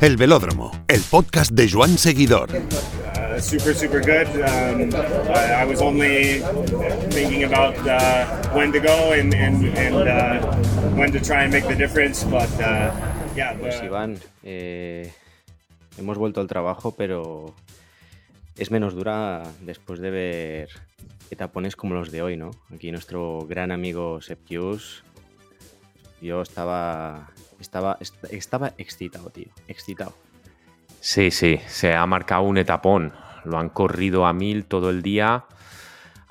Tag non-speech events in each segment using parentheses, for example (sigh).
El Velódromo, el podcast de Joan Seguidor. Uh, super, super good. Um, I, I was only thinking about uh, when to go and, and, and uh, when to try and make the difference, but uh, yeah. Pues the- Iván, eh, hemos vuelto al trabajo, pero es menos dura después de ver etapones como los de hoy, ¿no? Aquí nuestro gran amigo Septius, yo estaba, estaba, est- estaba excitado, tío, excitado. Sí, sí, se ha marcado un etapón. Lo han corrido a mil todo el día.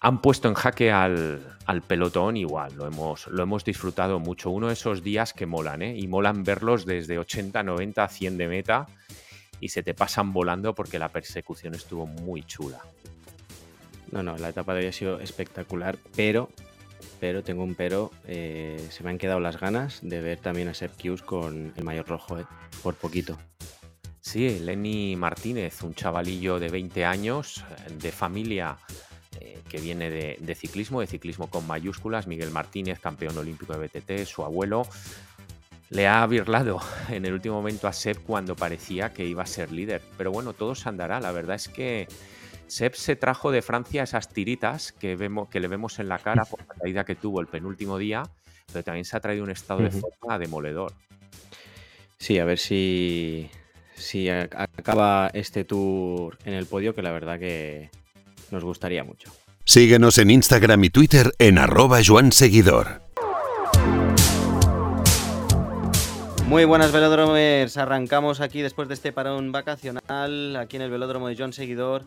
Han puesto en jaque al, al pelotón igual. Lo hemos, lo hemos disfrutado mucho. Uno de esos días que molan, ¿eh? Y molan verlos desde 80, 90, 100 de meta. Y se te pasan volando porque la persecución estuvo muy chula. No, no, la etapa de hoy ha sido espectacular, pero, pero tengo un pero, eh, se me han quedado las ganas de ver también a Septius con el mayor rojo, eh, por poquito. Sí, Lenny Martínez, un chavalillo de 20 años, eh, de familia que viene de, de ciclismo, de ciclismo con mayúsculas. Miguel Martínez, campeón olímpico de BTT, su abuelo. Le ha birlado en el último momento a Seb cuando parecía que iba a ser líder. Pero bueno, todo se andará. La verdad es que Seb se trajo de Francia esas tiritas que, vemos, que le vemos en la cara por la caída que tuvo el penúltimo día, pero también se ha traído un estado de forma demoledor. Sí, a ver si, si acaba este tour en el podio, que la verdad que nos gustaría mucho. Síguenos en Instagram y Twitter en arroba Joan Seguidor. Muy buenas velódromers, arrancamos aquí después de este parón vacacional, aquí en el velódromo de John Seguidor,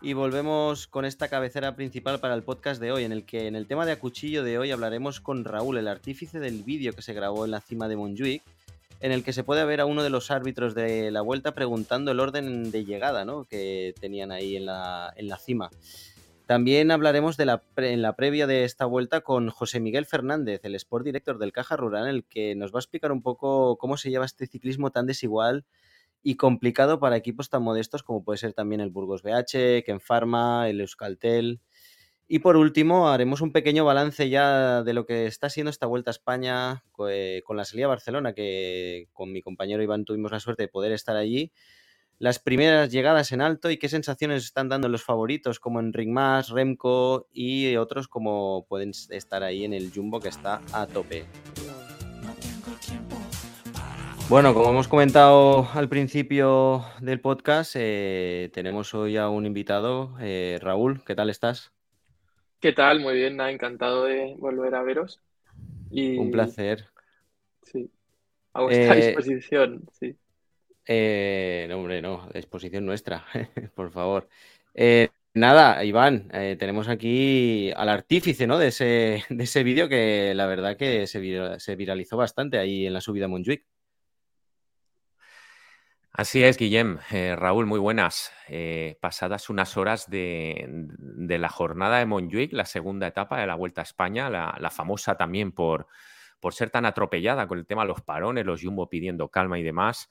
y volvemos con esta cabecera principal para el podcast de hoy, en el que en el tema de acuchillo de hoy hablaremos con Raúl, el artífice del vídeo que se grabó en la cima de Montjuic, en el que se puede ver a uno de los árbitros de la vuelta preguntando el orden de llegada ¿no? que tenían ahí en la, en la cima. También hablaremos de la en la previa de esta vuelta con José Miguel Fernández, el Sport Director del Caja Rural, en el que nos va a explicar un poco cómo se lleva este ciclismo tan desigual y complicado para equipos tan modestos como puede ser también el Burgos BH, Ken Pharma, el Euskaltel. Y por último, haremos un pequeño balance ya de lo que está siendo esta Vuelta a España eh, con la salida a Barcelona, que con mi compañero Iván tuvimos la suerte de poder estar allí. Las primeras llegadas en alto y qué sensaciones están dando los favoritos como Enric Mas, Remco y otros como pueden estar ahí en el Jumbo que está a tope. Bueno, como hemos comentado al principio del podcast, eh, tenemos hoy a un invitado, eh, Raúl, ¿qué tal estás? ¿Qué tal? Muy bien, nada, encantado de volver a veros. Y Un placer. sí, a vuestra Eh, disposición, sí. Eh, no, hombre, no, exposición nuestra, (laughs) por favor. Nada, Iván, tenemos aquí al artífice, ¿no? De ese, de ese vídeo que la verdad que se, se viralizó bastante ahí en la subida a Montjuic. Así es, Guillem. Eh, Raúl, muy buenas. Eh, pasadas unas horas de, la jornada de Montjuic, la segunda etapa de la Vuelta a España, la, famosa también por, por ser tan atropellada con el tema de los parones, los Jumbo pidiendo calma y demás,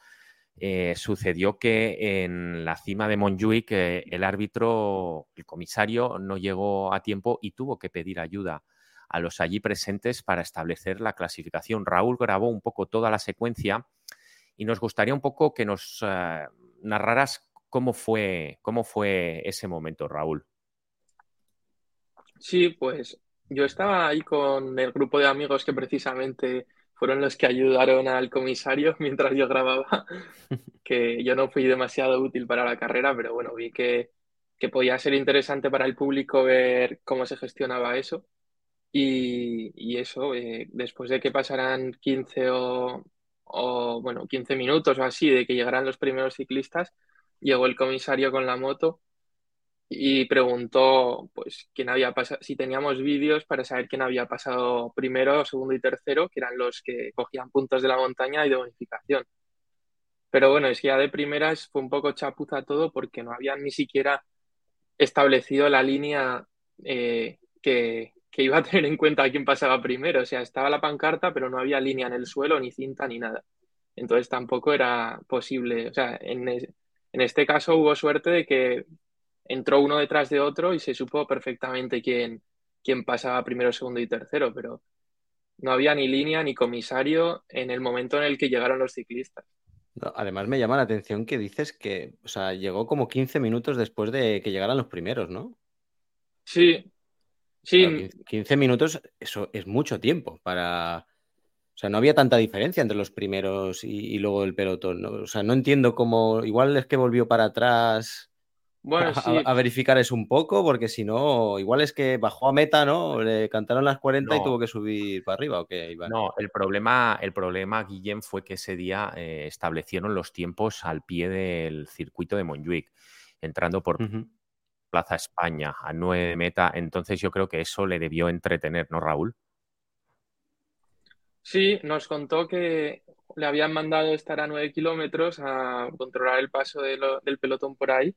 eh, sucedió que en la cima de Montjuic el árbitro, el comisario, no llegó a tiempo y tuvo que pedir ayuda a los allí presentes para establecer la clasificación. Raúl grabó un poco toda la secuencia y nos gustaría un poco que nos eh, narraras cómo fue, cómo fue ese momento, Raúl. Sí, pues yo estaba ahí con el grupo de amigos que precisamente fueron los que ayudaron al comisario (laughs) mientras yo grababa, (laughs) que yo no fui demasiado útil para la carrera, pero bueno, vi que, que podía ser interesante para el público ver cómo se gestionaba eso. Y, y eso, eh, después de que pasaran 15 o, o, bueno, 15 minutos o así, de que llegaran los primeros ciclistas, llegó el comisario con la moto y preguntó pues quién había pasado, si teníamos vídeos para saber quién había pasado primero, segundo y tercero, que eran los que cogían puntos de la montaña y de bonificación. Pero bueno, es que ya de primeras fue un poco chapuza todo porque no habían ni siquiera establecido la línea eh, que, que iba a tener en cuenta quién pasaba primero. O sea, estaba la pancarta, pero no había línea en el suelo, ni cinta, ni nada. Entonces tampoco era posible. O sea, en, es- en este caso hubo suerte de que entró uno detrás de otro y se supo perfectamente quién, quién pasaba primero, segundo y tercero, pero no había ni línea ni comisario en el momento en el que llegaron los ciclistas. además me llama la atención que dices que, o sea, llegó como 15 minutos después de que llegaran los primeros, ¿no? Sí, sí. 15 minutos, eso es mucho tiempo para... O sea, no había tanta diferencia entre los primeros y, luego el pelotón. O sea, no entiendo cómo... Igual es que volvió para atrás bueno, a, verificar eso un poco, porque si no, igual es que bajó a meta, ¿no? Le cantaron las 40 y tuvo que subir para arriba, ¿o qué, No, el problema, el problema, Guillem, fue que ese día eh, establecieron los tiempos al pie del circuito de Montjuic, entrando por Plaza España a 9 de meta. Entonces yo creo que eso le debió entretener, ¿no, Raúl? Sí, nos contó que le habían mandado estar a 9 kilómetros a controlar el paso del pelotón por ahí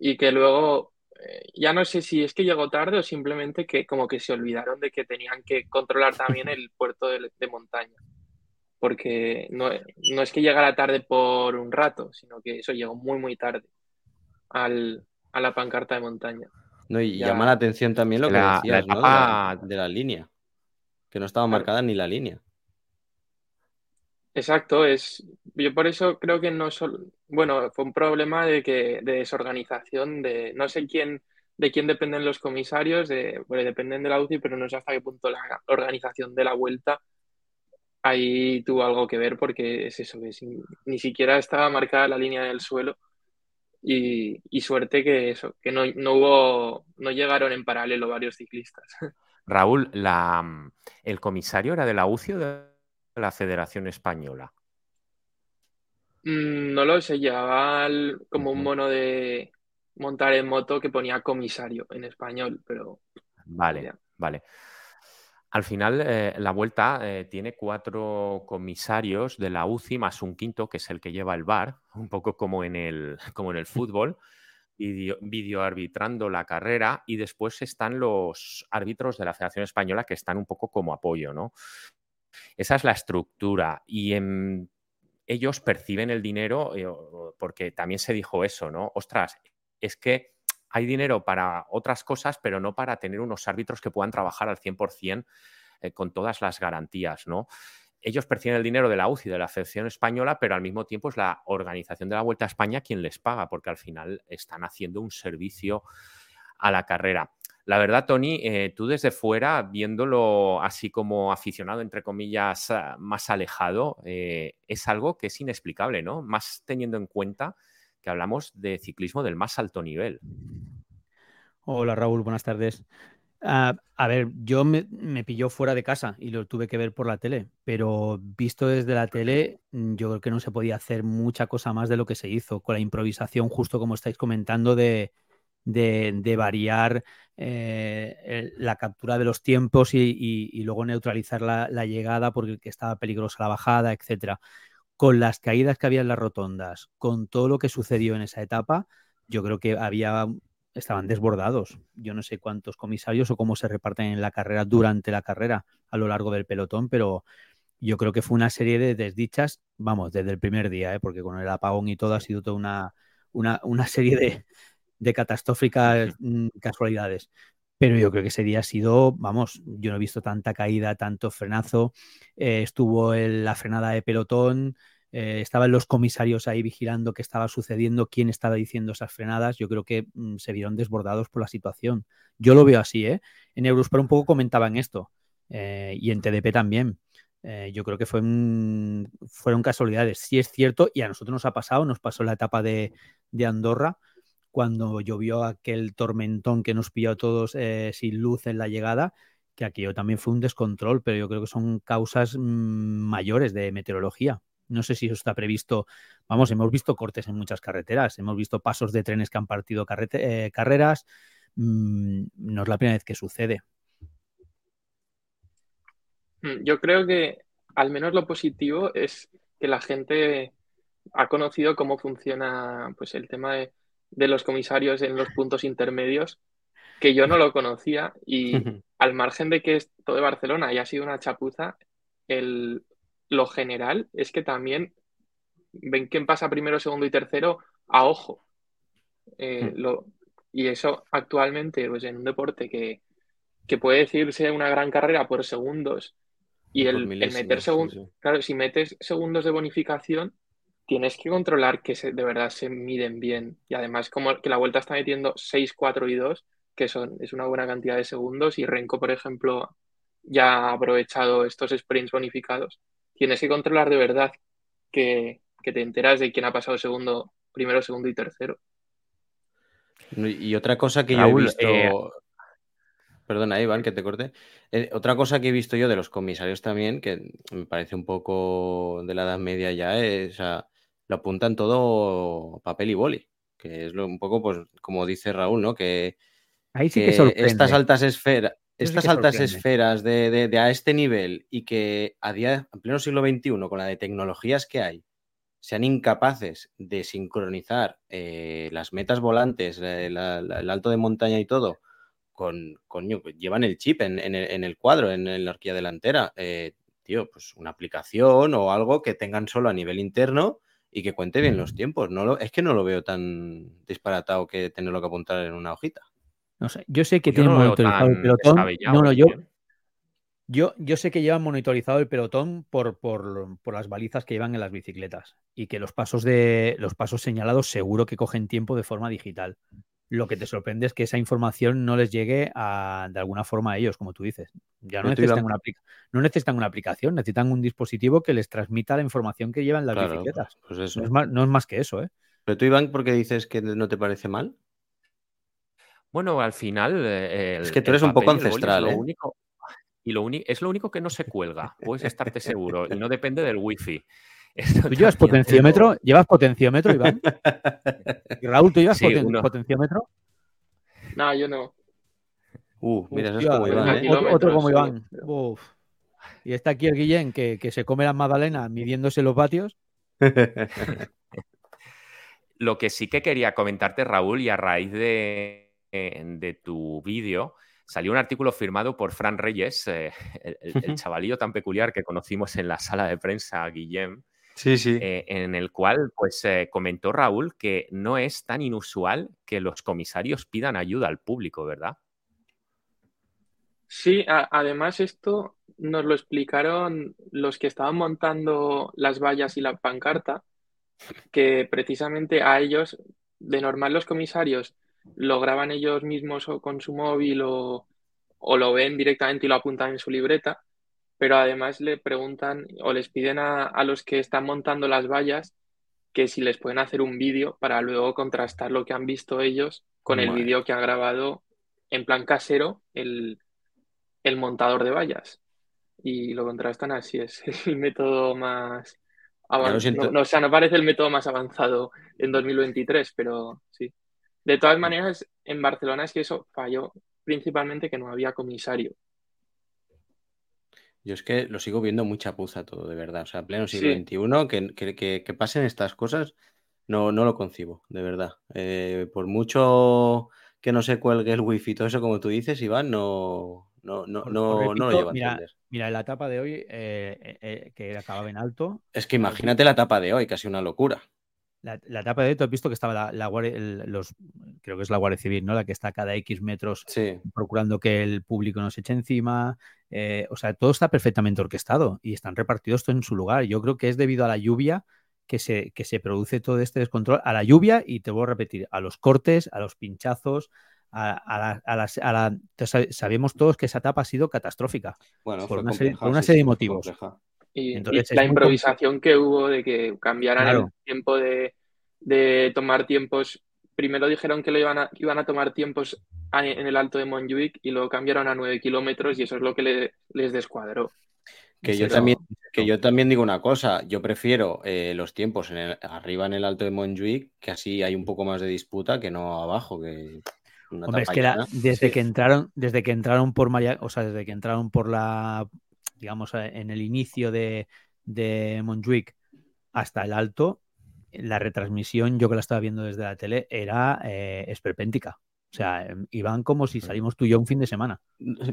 y que luego eh, ya no sé si es que llegó tarde o simplemente que como que se olvidaron de que tenían que controlar también el (laughs) puerto de, montaña. Porque no, es que llegara tarde por un rato, sino que eso llegó muy, muy tarde al, a la pancarta de montaña. No, y llama la atención también lo que decías, de, la, de, la, línea, que no estaba marcada ni la línea. Exacto, es yo por eso creo que no solo, bueno, fue un problema de que de desorganización de no sé quién de quién dependen los comisarios, de, bueno, dependen de la UCI, pero no sé hasta qué punto la organización de la vuelta ahí tuvo algo que ver porque es eso, que ni siquiera estaba marcada la línea del suelo y, suerte que eso, que no, no, hubo, no llegaron en paralelo varios ciclistas. (laughs) Raúl, la, ¿el comisario era de la UCI o de la Federación Española? Mm, no lo sé, llevaba como un mono de montar en moto que ponía comisario en español, pero... Vale, vale. Al final, eh, la vuelta eh, tiene cuatro comisarios de la UCI más un quinto, que es el que lleva el bar, un poco como en el, (laughs) como en el (laughs) fútbol, video arbitrando la carrera, y después están los árbitros de la Federación Española que están un poco como apoyo, ¿no? Esa es la estructura. Y ellos perciben el dinero eh, porque también se dijo eso, ¿no? Ostras, es que hay dinero para otras cosas, pero no para tener unos árbitros que puedan trabajar al 100% eh, con todas las garantías, ¿no? Ellos perciben el dinero de la UCI, de la Federación Española, pero al mismo tiempo es la organización de la Vuelta a España quien les paga, porque al final están haciendo un servicio a la carrera. La verdad, Tony, eh, tú desde fuera, viéndolo así como aficionado, entre comillas, ah, más alejado, eh, es algo que es inexplicable, ¿no? Más teniendo en cuenta que hablamos de ciclismo del más alto nivel. Hola Raúl, buenas tardes. Ah, a ver, yo me, pilló fuera de casa y lo tuve que ver por la tele, pero visto desde la tele, mm, yo creo que no se podía hacer mucha cosa más de lo que se hizo, con la improvisación, justo como estáis comentando, de, de, variar eh, la captura de los tiempos y, luego neutralizar la, llegada porque estaba peligrosa la bajada, etcétera. Con las caídas que había en las rotondas, con todo lo que sucedió en esa etapa, yo creo que había estaban desbordados. Yo no sé cuántos comisarios o cómo se reparten en la carrera durante la carrera a lo largo del pelotón, pero yo creo que fue una serie de desdichas, vamos, desde el primer día, ¿eh? porque con el apagón y todo ha sido toda una, una, una serie de, de catastróficas mm, casualidades. Pero yo creo que ese día ha sido, vamos, yo no he visto tanta caída, tanto frenazo. Eh, estuvo en la frenada de pelotón, eh, estaban los comisarios ahí vigilando qué estaba sucediendo, quién estaba diciendo esas frenadas. Yo creo que mm, se vieron desbordados por la situación. Yo lo veo así, ¿eh? En Eurosport un poco comentaban esto eh, y en TDP también. yo creo que fue, fueron casualidades. Sí es cierto, y a nosotros nos ha pasado, nos pasó la etapa de, de Andorra, cuando llovió aquel tormentón que nos pilló a todos eh, sin luz en la llegada, que aquello también fue un descontrol, pero yo creo que son causas mm, mayores de meteorología. No sé si eso está previsto. Vamos, hemos visto cortes en muchas carreteras, hemos visto pasos de trenes que han partido eh, carreras. Mm, no es la primera vez que sucede. Mm, yo creo que al menos lo positivo es que la gente ha conocido cómo funciona pues el tema de de los comisarios en los puntos intermedios, que yo no lo conocía y al margen de que esto de Barcelona haya sido una chapuza, el, lo general es que también ven quién pasa primero, segundo y tercero a ojo. Eh, hmm. lo, y eso actualmente, pues en un deporte que, que, puede decirse una gran carrera por segundos y el, meter segundos, claro, si metes segundos de bonificación, tienes que controlar que se, de verdad se miden bien. Y además, como que la vuelta está metiendo 6, 4 y 2, que son, es una buena cantidad de segundos, y Renko, por ejemplo, ya ha aprovechado estos sprints bonificados. Tienes que controlar de verdad que, que te enteras de quién ha pasado segundo, primero, segundo y tercero. Y otra cosa que yo he visto. Eh, Perdona, Iván, que te corte. Eh, otra cosa que he visto yo de los comisarios también, que me parece un poco de la Edad Media ya, es, o sea, lo apuntan todo papel y boli, que es lo, un poco, pues, como dice Raúl, ¿no? Que, Ahí sí que, estas altas esferas, estas altas esferas de, a este nivel y que a día, en pleno siglo XXI, con la de tecnologías que hay, sean incapaces de sincronizar eh, las metas volantes, eh, el alto de montaña y todo, con, coño, pues llevan el chip en, el, cuadro, en, la horquilla delantera. Eh, tío, pues una aplicación o algo que tengan solo a nivel interno y que cuente bien los tiempos. No lo, es que no lo veo tan disparatado que tenerlo que apuntar en una hojita. No sé, yo sé que tienen monitorizado el pelotón. No, no, yo, yo, yo, sé que llevan monitorizado el pelotón por, por, por, las balizas que llevan en las bicicletas y que los pasos de los pasos señalados seguro que cogen tiempo de forma digital. Lo que te sorprende es que esa información no les llegue a, de alguna forma a ellos, como tú dices. Ya no necesitan, una, no necesitan una aplicación, necesitan un dispositivo que les transmita la información que llevan las bicicletas. Pues no, es más, que eso, ¿eh? Pero tú, Iván, ¿por qué dices que no te parece mal? Bueno, al final. Eh, es que tú eres un poco ancestral, ¿eh? Único, y lo es lo único que no se cuelga, puedes estarte seguro, y no depende del wifi. (laughs) ¿Tú llevas potenciómetro? ¿Llevas potenciómetro, Iván? (laughs) Raúl, ¿tú llevas potenciómetro? No, yo no. Uh, mira, eso es como Iván. ¿eh? Otro, como Iván. Y está aquí el Guillén que, se come las magdalenas midiéndose los vatios. (laughs) Lo que sí que quería comentarte, Raúl, y a raíz de, de tu vídeo, salió un artículo firmado por Fran Reyes, eh, el, chavalillo tan peculiar que conocimos en la sala de prensa, Guillem, Sí, sí. Eh, en el cual pues eh, comentó Raúl que no es tan inusual que los comisarios pidan ayuda al público, ¿verdad? Sí, además esto nos lo explicaron los que estaban montando las vallas y la pancarta, que precisamente a ellos, de normal los comisarios lo graban ellos mismos con su móvil o, o lo ven directamente y lo apuntan en su libreta, pero además le preguntan o les piden a, los que están montando las vallas que si les pueden hacer un vídeo para luego contrastar lo que han visto ellos con el vídeo que ha grabado en plan casero el, montador de vallas. Y lo contrastan así, es (laughs) el método más avanzado. No, o sea, no parece el método más avanzado en 2023, pero sí. De todas maneras, en Barcelona es que eso falló principalmente que no había comisario. Yo es que lo sigo viendo mucha puza todo, de verdad. O sea, pleno siglo XXI, que, pasen estas cosas, no, no lo concibo, de verdad. Eh, por mucho que no se cuelgue el wifi y todo eso, como tú dices, Iván, no, no, no, no, lo llevo a entender. Mira, la etapa de hoy, eh, eh, que acababa en alto. Es que imagínate la etapa de hoy, casi una locura. La, etapa de tú has visto que estaba la, Guardia, los, creo que es la Guardia Civil, ¿no? La que está cada X metros procurando que el público no se eche encima. Eh, o sea, todo está perfectamente orquestado y están repartidos todo en su lugar. Yo creo que es debido a la lluvia que se, que se produce todo este descontrol. A la lluvia, y te voy a repetir, a los cortes, a los pinchazos, a, la, sabemos todos que esa etapa ha sido catastrófica. Bueno, por, una, serie, de motivos. Y, la improvisación que hubo de que cambiaran el tiempo de, tomar tiempos. Primero dijeron que lo iban a, iban a tomar tiempos en el alto de Montjuic y luego cambiaron a 9 kilómetros y eso es lo que les descuadró. Que yo, también, que yo también digo una cosa, yo prefiero eh, los tiempos en arriba en el alto de Montjuic, que así hay un poco más de disputa que no abajo, que Hombre, es que desde que entraron, desde que entraron por María, o sea, desde que entraron por la digamos, eh, en el inicio de, de Montjuic hasta el alto, la retransmisión, yo que la estaba viendo desde la tele, era eh, esperpéntica. O sea, em, iban como si salimos tú y yo un fin de semana.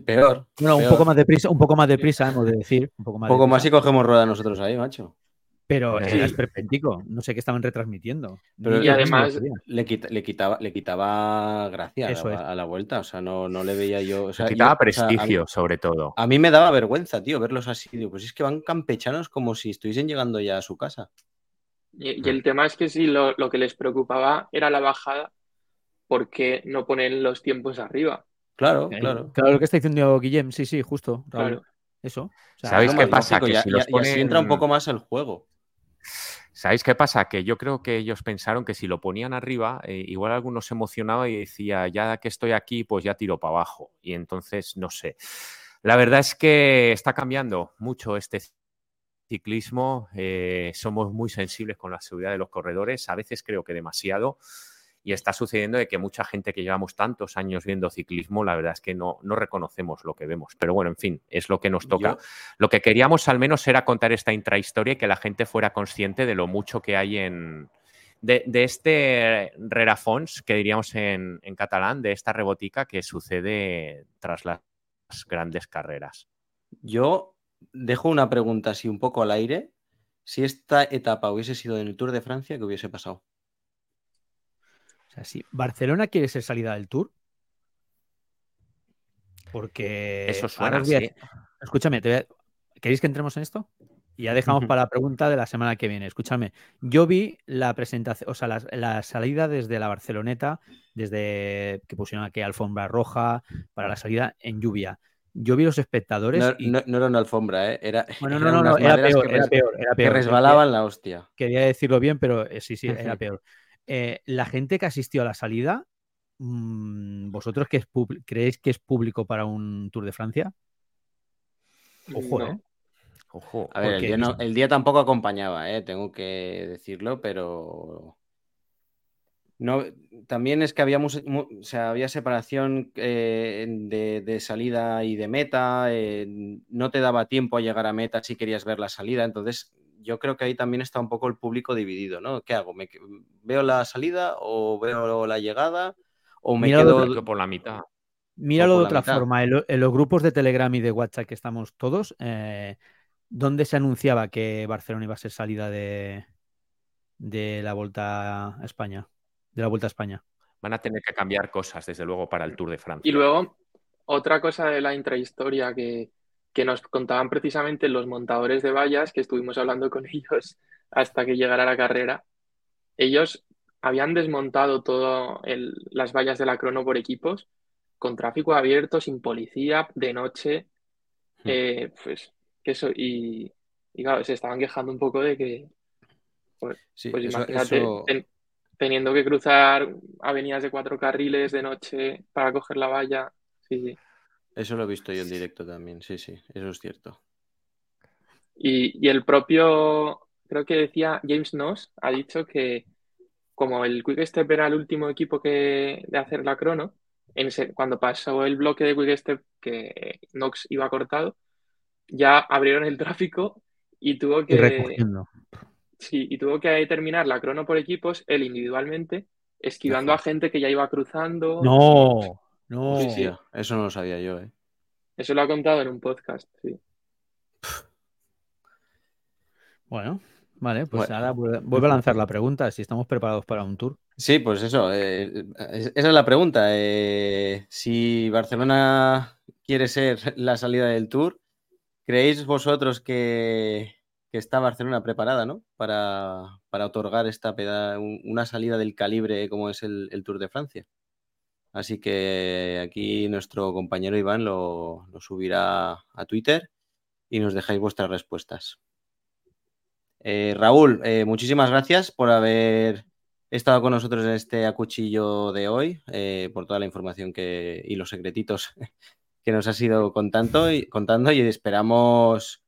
Peor. Bueno, un poco más de prisa, un poco más de prisa, hemos de decir. Un poco más, un poco más y cogemos rueda nosotros ahí, macho. Pero era esperpéntico, no sé qué estaban retransmitiendo. Pero y además le, le, quitaba, le quitaba gracia a la, vuelta, o sea, no, no le veía yo. O sea, le quitaba prestigio, sobre todo. A mí me daba vergüenza, tío, verlos así. Digo, pues es que van campechanos como si estuviesen llegando ya a su casa. Y, el tema es que si lo, que les preocupaba era la bajada, ¿por qué no ponen los tiempos arriba? Claro, claro. Claro, lo que está diciendo Guillem, sí, sí, justo. Claro. Eso. ¿Sabéis qué pasa? que si los ponen... entra un poco más el juego. ¿Sabéis qué pasa? Que yo creo que ellos pensaron que si lo ponían arriba, eh, igual alguno se emocionaba y decía, ya que estoy aquí, pues ya tiro para abajo. Y entonces, no sé. La verdad es que está cambiando mucho este ciclismo. Eh, somos muy sensibles con la seguridad de los corredores, a veces creo que demasiado y está sucediendo de que mucha gente que llevamos tantos años viendo ciclismo, la verdad es que no, no reconocemos lo que vemos. Pero bueno, en fin, es lo que nos toca. Lo que queríamos al menos era contar esta intrahistoria y que la gente fuera consciente de lo mucho que hay en... De, este rerafons, que diríamos en, en catalán, de esta rebotica que sucede tras las grandes carreras. Yo dejo una pregunta así un poco al aire. Si esta etapa hubiese sido en el Tour de Francia, ¿qué hubiese pasado? Si Barcelona quiere ser salida del Tour, porque... Eso suena Escúchame, ¿queréis que entremos en esto? Y ya dejamos para la pregunta de la semana que viene. Escúchame, yo vi la presentación, o sea, la, salida desde la Barceloneta, desde que pusieron aquí alfombra roja para la salida en lluvia. Yo vi los espectadores. No, y... no, era una alfombra, ¿eh? era, bueno, no, no, no, era peor, era peor, era peor. Que resbalaban la hostia. Quería decirlo bien, pero eh, sí, sí, era (laughs) peor. Eh, la gente que asistió a la salida, mm, ¿vosotros que creéis que es público para un Tour de Francia? Ojo, ¿eh? Ojo. A ver, el día, tampoco acompañaba, ¿eh? tengo que decirlo, pero no, también es que habíamos, o sea, había separación eh, de, salida y de meta, no te daba tiempo a llegar a meta si querías ver la salida, entonces yo creo que ahí también está un poco el público dividido, ¿no? ¿Qué hago? ¿Me, ¿Veo la salida o veo la llegada? ¿O me quedo por la mitad? Míralo de otra forma. En, los grupos de Telegram y de WhatsApp que estamos todos, eh, ¿dónde se anunciaba que Barcelona iba a ser salida de, de la Vuelta a España? De la Vuelta a España. Van a tener que cambiar cosas, desde luego, para el Tour de Francia. Y luego, otra cosa de la intrahistoria que, que nos contaban precisamente los montadores de vallas, que estuvimos hablando con (laughs) ellos hasta que llegara la carrera. Ellos habían desmontado todas las vallas de la crono por equipos, con tráfico abierto, sin policía, de noche. Hmm. Eh, pues eso, y, claro, se estaban quejando un poco de que, pues, pues imagínate, teniendo que cruzar avenidas de cuatro carriles de noche para coger la valla. Sí, sí. Eso lo he visto yo en directo también, sí, sí, eso es cierto. Y, el propio, creo que decía James Noss, ha dicho que como el Quick Step era el último equipo que, de hacer la crono, en cuando pasó el bloque de Quick Step que Nox iba cortado, ya abrieron el tráfico y tuvo que... sí, y tuvo que terminar la crono por equipos, él individualmente, esquivando a gente que ya iba cruzando. No, no, eso no lo sabía yo, ¿eh? Eso lo ha contado en un podcast, sí. Bueno, vale, pues ahora vuelvo a lanzar la pregunta, si estamos preparados para un tour. Sí, pues eso, eh, esa es la pregunta. Eh, si Barcelona quiere ser la salida del tour, ¿creéis vosotros que, está Barcelona preparada ¿no? para, otorgar esta una salida del calibre como es el Tour de Francia? Así que aquí nuestro compañero Iván lo, subirá a Twitter y nos dejáis vuestras respuestas. Eh, Raúl, eh, muchísimas gracias por haber estado con nosotros en este acuchillo de hoy, eh, por toda la información que, y los secretitos (laughs) que nos has ido contando y, contando y esperamos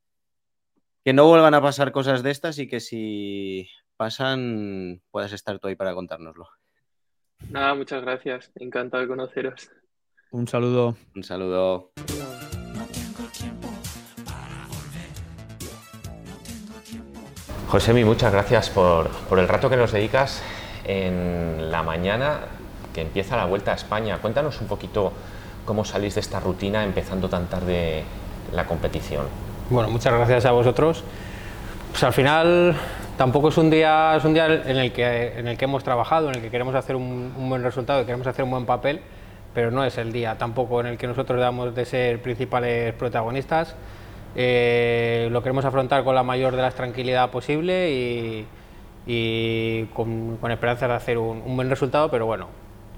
que no vuelvan a pasar cosas de estas y que si pasan puedas estar tú ahí para contárnoslo. Nada, muchas gracias. Encantado de conoceros. Un saludo. Un saludo. Josemi, muchas gracias por, el rato que nos dedicas en la mañana que empieza la Vuelta a España. Cuéntanos un poquito cómo salís de esta rutina empezando tan tarde la competición. Bueno, muchas gracias a vosotros. Pues al final tampoco es un día, es un día en, el que, en el que hemos trabajado, en el que queremos hacer un, buen resultado, queremos hacer un buen papel, pero no es el día tampoco en el que nosotros damos de ser principales protagonistas. Eh, lo queremos afrontar con la mayor de las tranquilidad posible y, y con, con esperanzas de hacer un, buen resultado, pero bueno,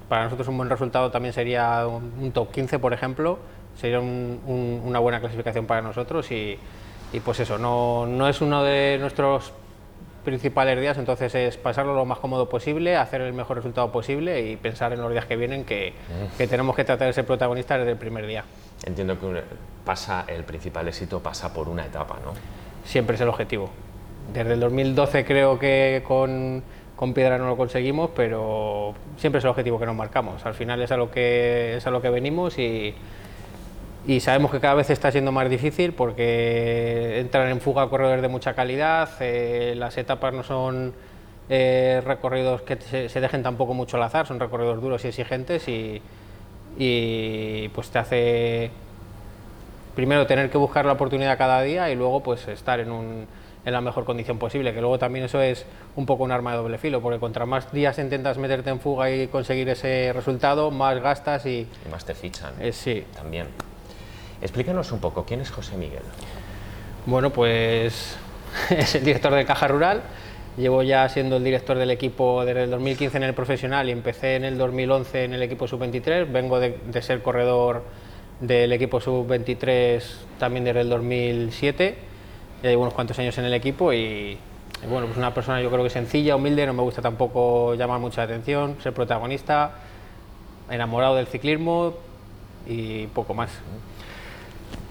para nosotros un buen resultado también sería un, top 15, por ejemplo, sería un, una buena clasificación para nosotros y, y pues eso, no, no, es uno de nuestros principales días, entonces es pasarlo lo más cómodo posible, hacer el mejor resultado posible y pensar en los días que vienen que, mm. que tenemos que tratar de ser protagonistas desde el primer día. Entiendo que pasa, el principal éxito pasa por una etapa, ¿no? Siempre es el objetivo. Desde el 2012 creo que con, con Piedra no lo conseguimos, pero siempre es el objetivo que nos marcamos. Al final es a lo que, es a lo que venimos y, y sabemos que cada vez está siendo más difícil porque entran en fuga corredores de mucha calidad, eh, las etapas no son eh, recorridos que se, se, dejen tampoco mucho al azar, son recorridos duros y exigentes y, y pues te hace primero tener que buscar la oportunidad cada día y luego pues estar en, un, en la mejor condición posible, que luego también eso es un poco un arma de doble filo, porque contra más días intentas meterte en fuga y conseguir ese resultado, más gastas y... y más te fichan. Eh, sí. También. Explícanos un poco, ¿quién es José Miguel? Bueno, pues (laughs) es el director de Caja Rural. Llevo ya siendo el director del equipo desde el 2015 en el profesional y empecé en el 2011 en el equipo sub-23. Vengo de, de, ser corredor del equipo sub-23 también desde el 2007. Ya llevo unos cuantos años en el equipo y, y, bueno, pues una persona yo creo que sencilla, humilde, no me gusta tampoco llamar mucha atención, ser protagonista, enamorado del ciclismo y poco más.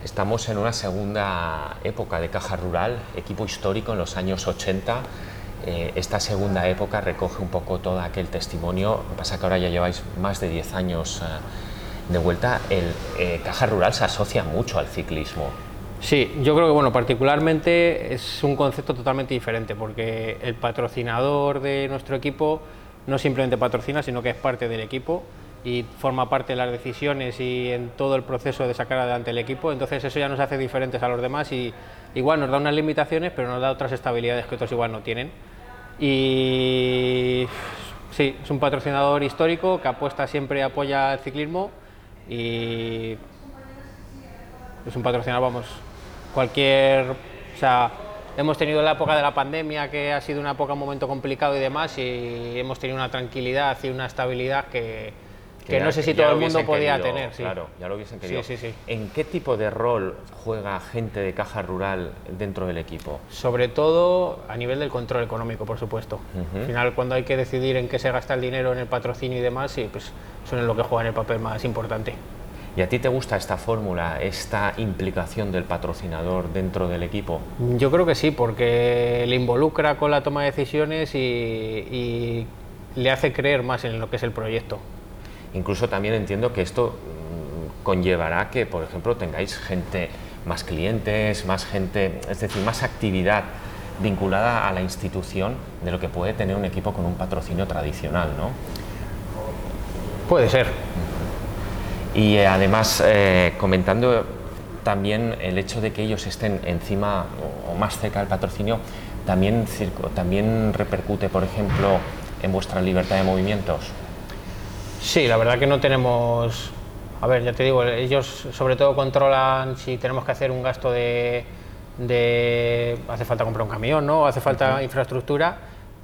Estamos en una segunda época de Caja Rural, equipo histórico en los años 80. Eh, esta segunda época recoge un poco todo aquel testimonio. Pasa que ahora ya lleváis más de 10 años eh, de vuelta. El eh, Caja Rural se asocia mucho al ciclismo. Sí, yo creo que bueno, particularmente es un concepto totalmente diferente porque el patrocinador de nuestro equipo no simplemente patrocina, sino que es parte del equipo y forma parte de las decisiones y en todo el proceso de sacar adelante el equipo. Entonces eso ya nos hace diferentes a los demás y igual nos da unas limitaciones, pero nos da otras estabilidades que otros igual no tienen. Y sí, es un patrocinador histórico que apuesta siempre, apoya el ciclismo y es un patrocinador, vamos, cualquier, o sea, hemos tenido la época de la pandemia que ha sido una época un momento complicado y demás y hemos tenido una tranquilidad y una estabilidad que, que, que no sé si todo el mundo podía querido, tener. Sí. Claro, ya lo hubiesen querido. Sí, sí, sí. ¿En qué tipo de rol juega gente de caja rural dentro del equipo? Sobre todo a nivel del control económico, por supuesto. Uh -huh. Al final, cuando hay que decidir en qué se gasta el dinero, en el patrocinio y demás, sí, pues son en lo que juegan el papel más importante. ¿Y a ti te gusta esta fórmula, esta implicación del patrocinador dentro del equipo? Yo creo que sí, porque le involucra con la toma de decisiones y, y le hace creer más en lo que es el proyecto. Incluso también entiendo que esto mm, conllevará que, por ejemplo, tengáis gente, más clientes, más gente, es decir, más actividad vinculada a la institución de lo que puede tener un equipo con un patrocinio tradicional, ¿no? Puede ser. Y eh, además, eh, comentando también el hecho de que ellos estén encima o, o más cerca del patrocinio, también, también repercute, por ejemplo, en vuestra libertad de movimientos. Sí, la verdad que no tenemos. A ver, ya te digo, ellos sobre todo controlan si tenemos que hacer un gasto de. de hace falta comprar un camión, ¿no? Hace falta uh -huh. infraestructura.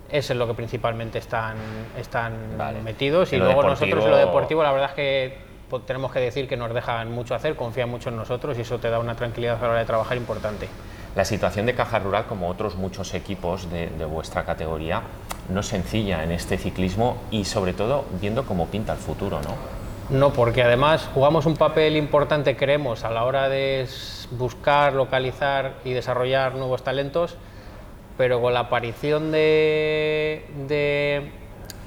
Eso es lo que principalmente están, están vale. metidos. Y, y luego deportivo... nosotros en lo deportivo, la verdad es que pues, tenemos que decir que nos dejan mucho hacer, confían mucho en nosotros y eso te da una tranquilidad a la hora de trabajar importante. La situación de Caja Rural, como otros muchos equipos de, vuestra categoría, no es sencilla en este ciclismo y sobre todo viendo cómo pinta el futuro, ¿no? No, porque además jugamos un papel importante, creemos, a la hora de buscar, localizar y desarrollar nuevos talentos, pero con la aparición de, de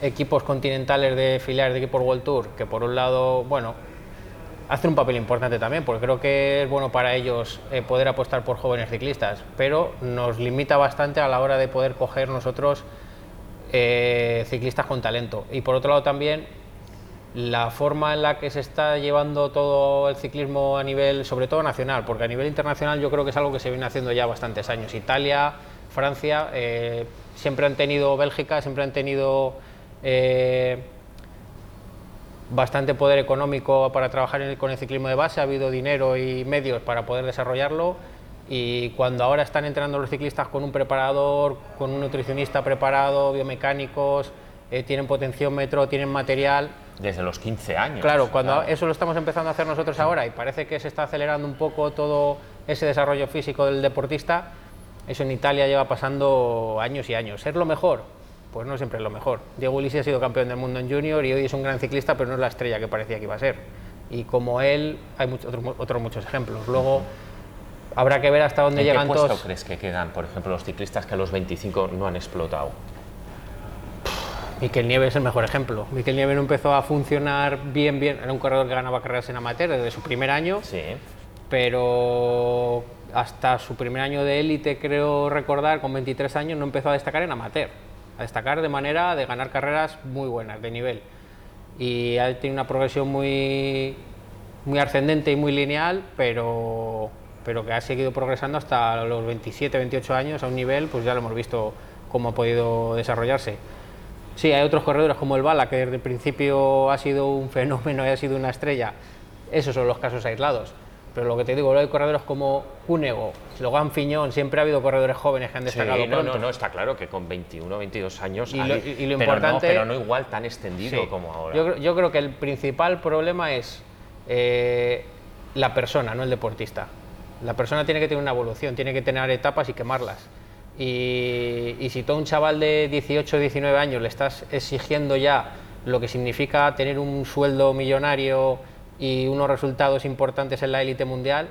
equipos continentales de filiales de equipos World Tour, que por un lado, bueno, hacen un papel importante también, porque creo que es bueno para ellos eh, poder apostar por jóvenes ciclistas, pero nos limita bastante a la hora de poder coger nosotros eh, ciclistas con talento. Y por otro lado también la forma en la que se está llevando todo el ciclismo a nivel, sobre todo nacional, porque a nivel internacional yo creo que es algo que se viene haciendo ya bastantes años. Italia, Francia, eh, siempre han tenido Bélgica, siempre han tenido bastante poder económico para trabajar en el, con el ciclismo de base, ha habido dinero y medios para poder desarrollarlo Y cuando ahora están entrenando los ciclistas con un preparador, con un nutricionista preparado, biomecánicos, eh, tienen potenciómetro, tienen material, Desde los 15 años. Claro, cuando eso lo estamos empezando a hacer nosotros ahora y parece que se está acelerando un poco todo ese desarrollo físico del deportista, eso en Italia lleva pasando años y años. ¿Ser lo mejor? Pues no siempre es lo mejor. Diego Ulisi ha sido campeón del mundo en junior y hoy es un gran ciclista, pero no es la estrella que parecía que iba a ser. Y como él, hay muchos, otros, otros muchos ejemplos. Luego habrá que ver hasta dónde ¿En qué llegan puesto todos. crees que quedan, por ejemplo, los ciclistas que a los 25 no han explotado? Miquel Nieves es el mejor ejemplo. Miquel Nieves no empezó a funcionar bien, bien. Era un corredor que ganaba carreras en amateur desde su primer año. Sí. pero hasta su primer año de élite, creo recordar, con 23 años, no empezó a destacar en amateur, a destacar de manera de ganar carreras muy buenas, de nivel. Y ha tenido una progresión muy, muy ascendente y muy lineal, pero, pero que ha seguido progresando hasta los 27, 28 años a un nivel, pues ya lo hemos visto cómo ha podido desarrollarse. Sí, hay otros corredores como el Bala, que desde el principio ha sido un fenómeno y ha sido una estrella. Esos son los casos aislados. Pero lo que te digo, luego hay corredores como Cúnego, Logan Fiñón, siempre ha habido corredores jóvenes que han destacado Sí, no, pronto. no, no, está claro que con 21 22 años. Y lo- hay- y lo pero no- pero no igual tan extendido Sí. como ahora. Yo, creo- yo creo que el principal problema es eh, la persona, no el deportista. La persona tiene que tener una evolución, tiene que tener etapas y quemarlas. Y, y si todo un chaval de 18 19 años le estás exigiendo ya lo que significa tener un sueldo millonario y unos resultados importantes en la élite mundial,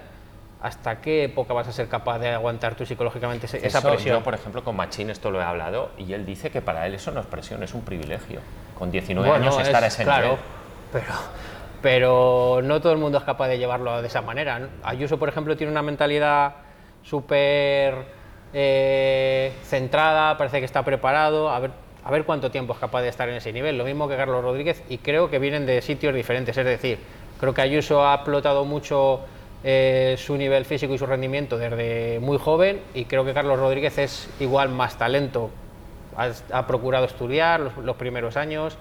¿hasta qué época vas a ser capaz de aguantar tú psicológicamente esa Eso, presión? Yo, por ejemplo, con Machín esto lo he hablado y él dice que para él eso no es presión, es un privilegio. Con 19 Bueno, años estar a es- ese claro, nivel. Pero, pero no todo el mundo es capaz de llevarlo de esa manera. Ayuso, por ejemplo, tiene una mentalidad súper eh, centrada, parece que está preparado, a ver, a ver cuánto tiempo es capaz de estar en ese nivel. Lo mismo que Carlos Rodríguez y creo que vienen de sitios diferentes. Es decir, creo que Ayuso ha explotado mucho eh, su nivel físico y su rendimiento desde muy joven y creo que Carlos Rodríguez es igual más talento. Ha, ha procurado estudiar los, los primeros años,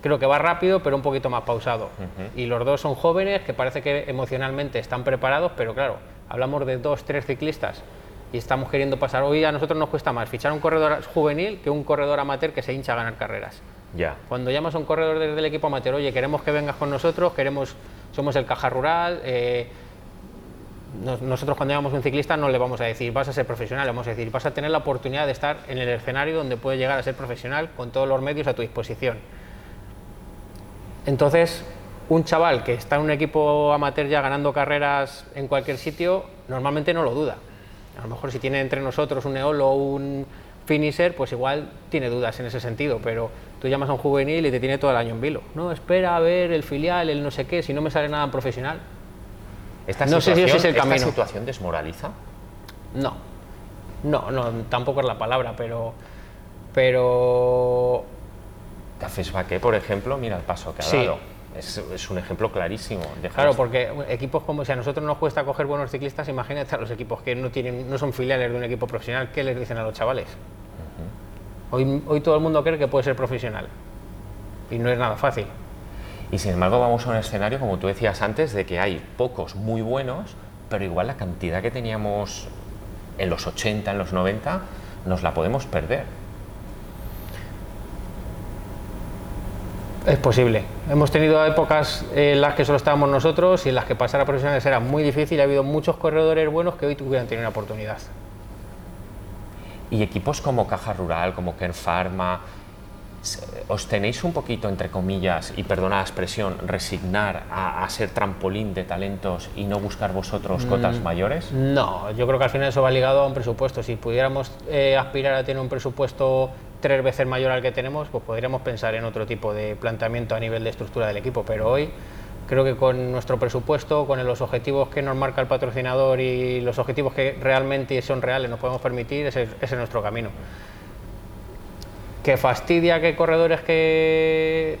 creo que va rápido, pero un poquito más pausado. Y los dos son jóvenes que parece que emocionalmente están preparados, pero claro, hablamos de dos, tres ciclistas y estamos queriendo pasar. Hoy a nosotros nos cuesta más fichar un corredor juvenil que un corredor amateur que se hincha a ganar carreras. Ya. Cuando llamas a un corredor desde el equipo amateur, oye, queremos que vengas con nosotros, queremos, somos el caja rural. eh, nos- nosotros cuando llamamos a un ciclista no le vamos a decir vas a ser profesional, le vamos a decir vas a tener la oportunidad de estar en el escenario donde puedes llegar a ser profesional con todos los medios a tu disposición. Entonces, un chaval que está en un equipo amateur ya ganando carreras en cualquier sitio, normalmente no lo duda. A lo mejor si tiene entre nosotros un Eolo o un finisher, pues igual tiene dudas en ese sentido, pero tú llamas a un juvenil y te tiene todo el año en vilo. No, espera a ver el filial, el no sé qué, si no me sale nada en profesional. Esta No sé si ese es el esta situación desmoraliza? No, no, no, tampoco es la palabra, pero, pero Cafés Baqué, por ejemplo, mira el paso que ha Sí. dado. Es, es un ejemplo clarísimo. Claro, porque equipos como si a nosotros nos cuesta coger buenos ciclistas, imagínate a los equipos que no tienen, no son filiales de un equipo profesional, ¿qué les dicen a los chavales? Hoy, hoy todo el mundo cree que puede ser profesional y no es nada fácil. Y sin embargo vamos a un escenario, como tú decías antes, de que hay pocos muy buenos, pero igual la cantidad que teníamos en los 80, en los 90, nos la podemos perder. Es posible. Hemos tenido épocas en las que solo estábamos nosotros y en las que pasar a profesionales era muy difícil. Ha habido muchos corredores buenos que hoy tuvieran tenido una oportunidad. Y equipos como Caja Rural, como Ken Pharma, s- ¿os tenéis un poquito, entre comillas, y perdona la expresión, resignar a, a ser trampolín de talentos y no buscar vosotros cotas mayores? No, yo creo que al final eso va ligado a un presupuesto. Si pudiéramos eh, aspirar a tener un presupuesto tres veces mayor al que tenemos, pues podríamos pensar en otro tipo de planteamiento a nivel de estructura del equipo. Pero hoy creo que con nuestro presupuesto, con los objetivos que nos marca el patrocinador y los objetivos que realmente son reales nos podemos permitir, ese, es nuestro camino. Que fastidia que corredores que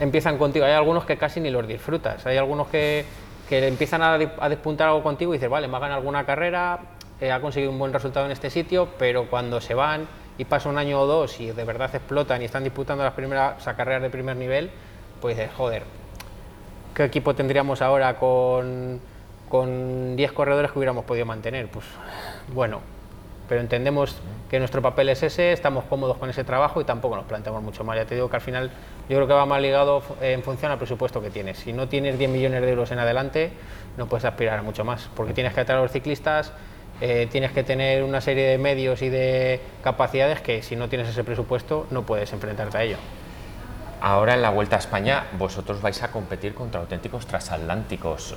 empiezan contigo. Hay algunos que casi ni los disfrutas. Hay algunos que, que empiezan a, despuntar algo contigo y dices, vale, me hagan alguna carrera, eh, ha conseguido un buen resultado en este sitio, pero cuando se van y pasa un año o dos y de verdad explotan y están disputando las primeras carreras de primer nivel, pues dices, joder, ¿qué equipo tendríamos ahora con, con 10 corredores que hubiéramos podido mantener. Pues bueno, pero entendemos que nuestro papel es ese, estamos cómodos con ese trabajo y tampoco nos planteamos mucho más. Ya te digo que al final yo creo que va más ligado en función al presupuesto que tienes. Si no tienes 10 millones de euros en adelante, no puedes aspirar a mucho más, porque tienes que atraer a los ciclistas, eh, tienes que tener una serie de medios y de capacidades que si no tienes ese presupuesto no puedes enfrentarte a ello. Ahora en la Vuelta a España vosotros vais a competir contra auténticos transatlánticos.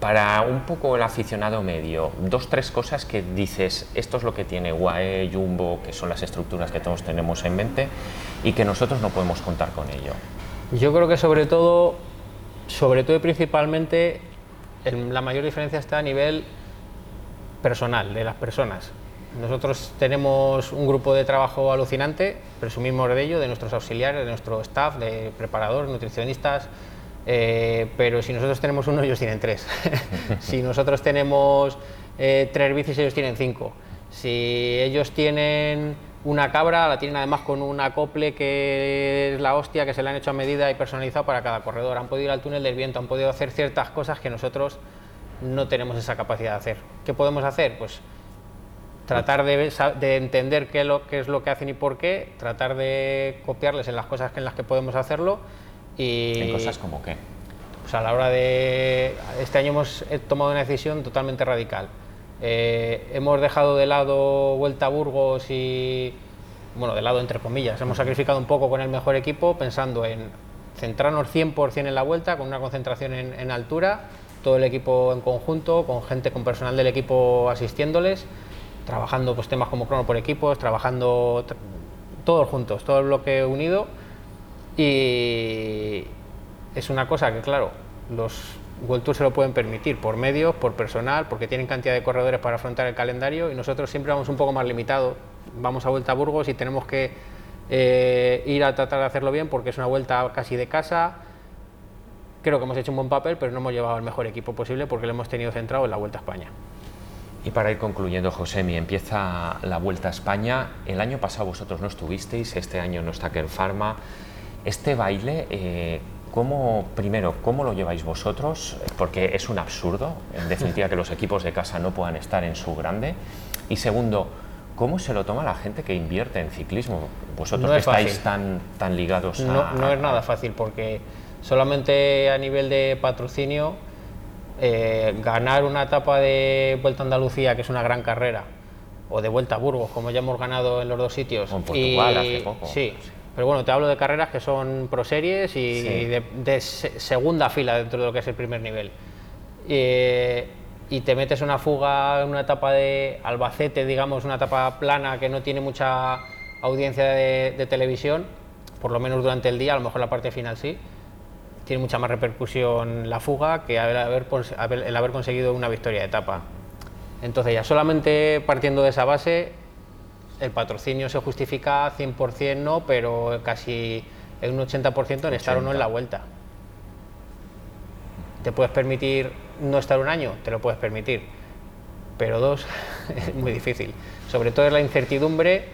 Para un poco el aficionado medio, dos, tres cosas que dices, esto es lo que tiene UAE, Jumbo, que son las estructuras que todos tenemos en mente y que nosotros no podemos contar con ello. Yo creo que sobre todo, sobre todo y principalmente, la mayor diferencia está a nivel personal, de las personas. Nosotros tenemos un grupo de trabajo alucinante, presumimos de ello, de nuestros auxiliares, de nuestro staff, de preparadores, nutricionistas, eh, pero si nosotros tenemos uno, ellos tienen tres. (laughs) si nosotros tenemos eh, tres bicis, ellos tienen cinco. Si ellos tienen una cabra, la tienen además con un acople que es la hostia, que se le han hecho a medida y personalizado para cada corredor. Han podido ir al túnel del viento, han podido hacer ciertas cosas que nosotros no tenemos esa capacidad de hacer. ¿Qué podemos hacer? Pues tratar de, de entender qué, lo, qué es lo que hacen y por qué, tratar de copiarles en las cosas en las que podemos hacerlo ¿En cosas como qué? Pues a la hora de... Este año hemos tomado una decisión totalmente radical. Eh, hemos dejado de lado Vuelta a Burgos y... Bueno, de lado entre comillas. Hemos sacrificado un poco con el mejor equipo pensando en centrarnos 100% en la vuelta, con una concentración en, altura, todo el equipo en conjunto, con gente, con personal del equipo asistiéndoles, trabajando pues, temas como crono por equipos, trabajando todos juntos, todo el bloque unido y es una cosa que, claro, los World Tour se lo pueden permitir por medios, por personal, porque tienen cantidad de corredores para afrontar el calendario y nosotros siempre vamos un poco más limitados. Vamos a Vuelta a Burgos y tenemos que eh, ir a tratar de hacerlo bien porque es una vuelta casi de casa. Creo que hemos hecho un buen papel, pero no hemos llevado el mejor equipo posible porque lo hemos tenido centrado en la Vuelta a España. Y para ir concluyendo, Josemi, empieza la Vuelta a España. El año pasado vosotros no estuvisteis, este año no está Ken Pharma. Este baile, eh, ¿cómo, primero, ¿cómo lo lleváis vosotros? Porque es un absurdo, en definitiva, que los equipos de casa no puedan estar en su grande. Y segundo, ¿cómo se lo toma la gente que invierte en ciclismo? Vosotros que estáis tan, tan ligados a... No, no es nada fácil, porque solamente a nivel de patrocinio, eh, ganar una etapa de Vuelta a Andalucía, que es una gran carrera, o de Vuelta a Burgos, como ya hemos ganado en los dos sitios. en Portugal hace poco. Sí, pero bueno, te hablo de carreras que son pro series y, de, segunda fila dentro de lo que es el primer nivel. y te metes una fuga en una etapa de Albacete, digamos, una etapa plana que no tiene mucha audiencia de, televisión, por lo menos durante el día, a lo mejor la parte final sí, tiene mucha más repercusión la fuga que el haber, el haber conseguido una victoria de etapa. Entonces ya solamente partiendo de esa base el patrocinio se justifica 100% no, pero casi un 80% en estar o no en la vuelta. ¿Te puedes permitir no estar un año? Te lo puedes permitir. Pero dos, (laughs) es muy difícil. Sobre todo es la incertidumbre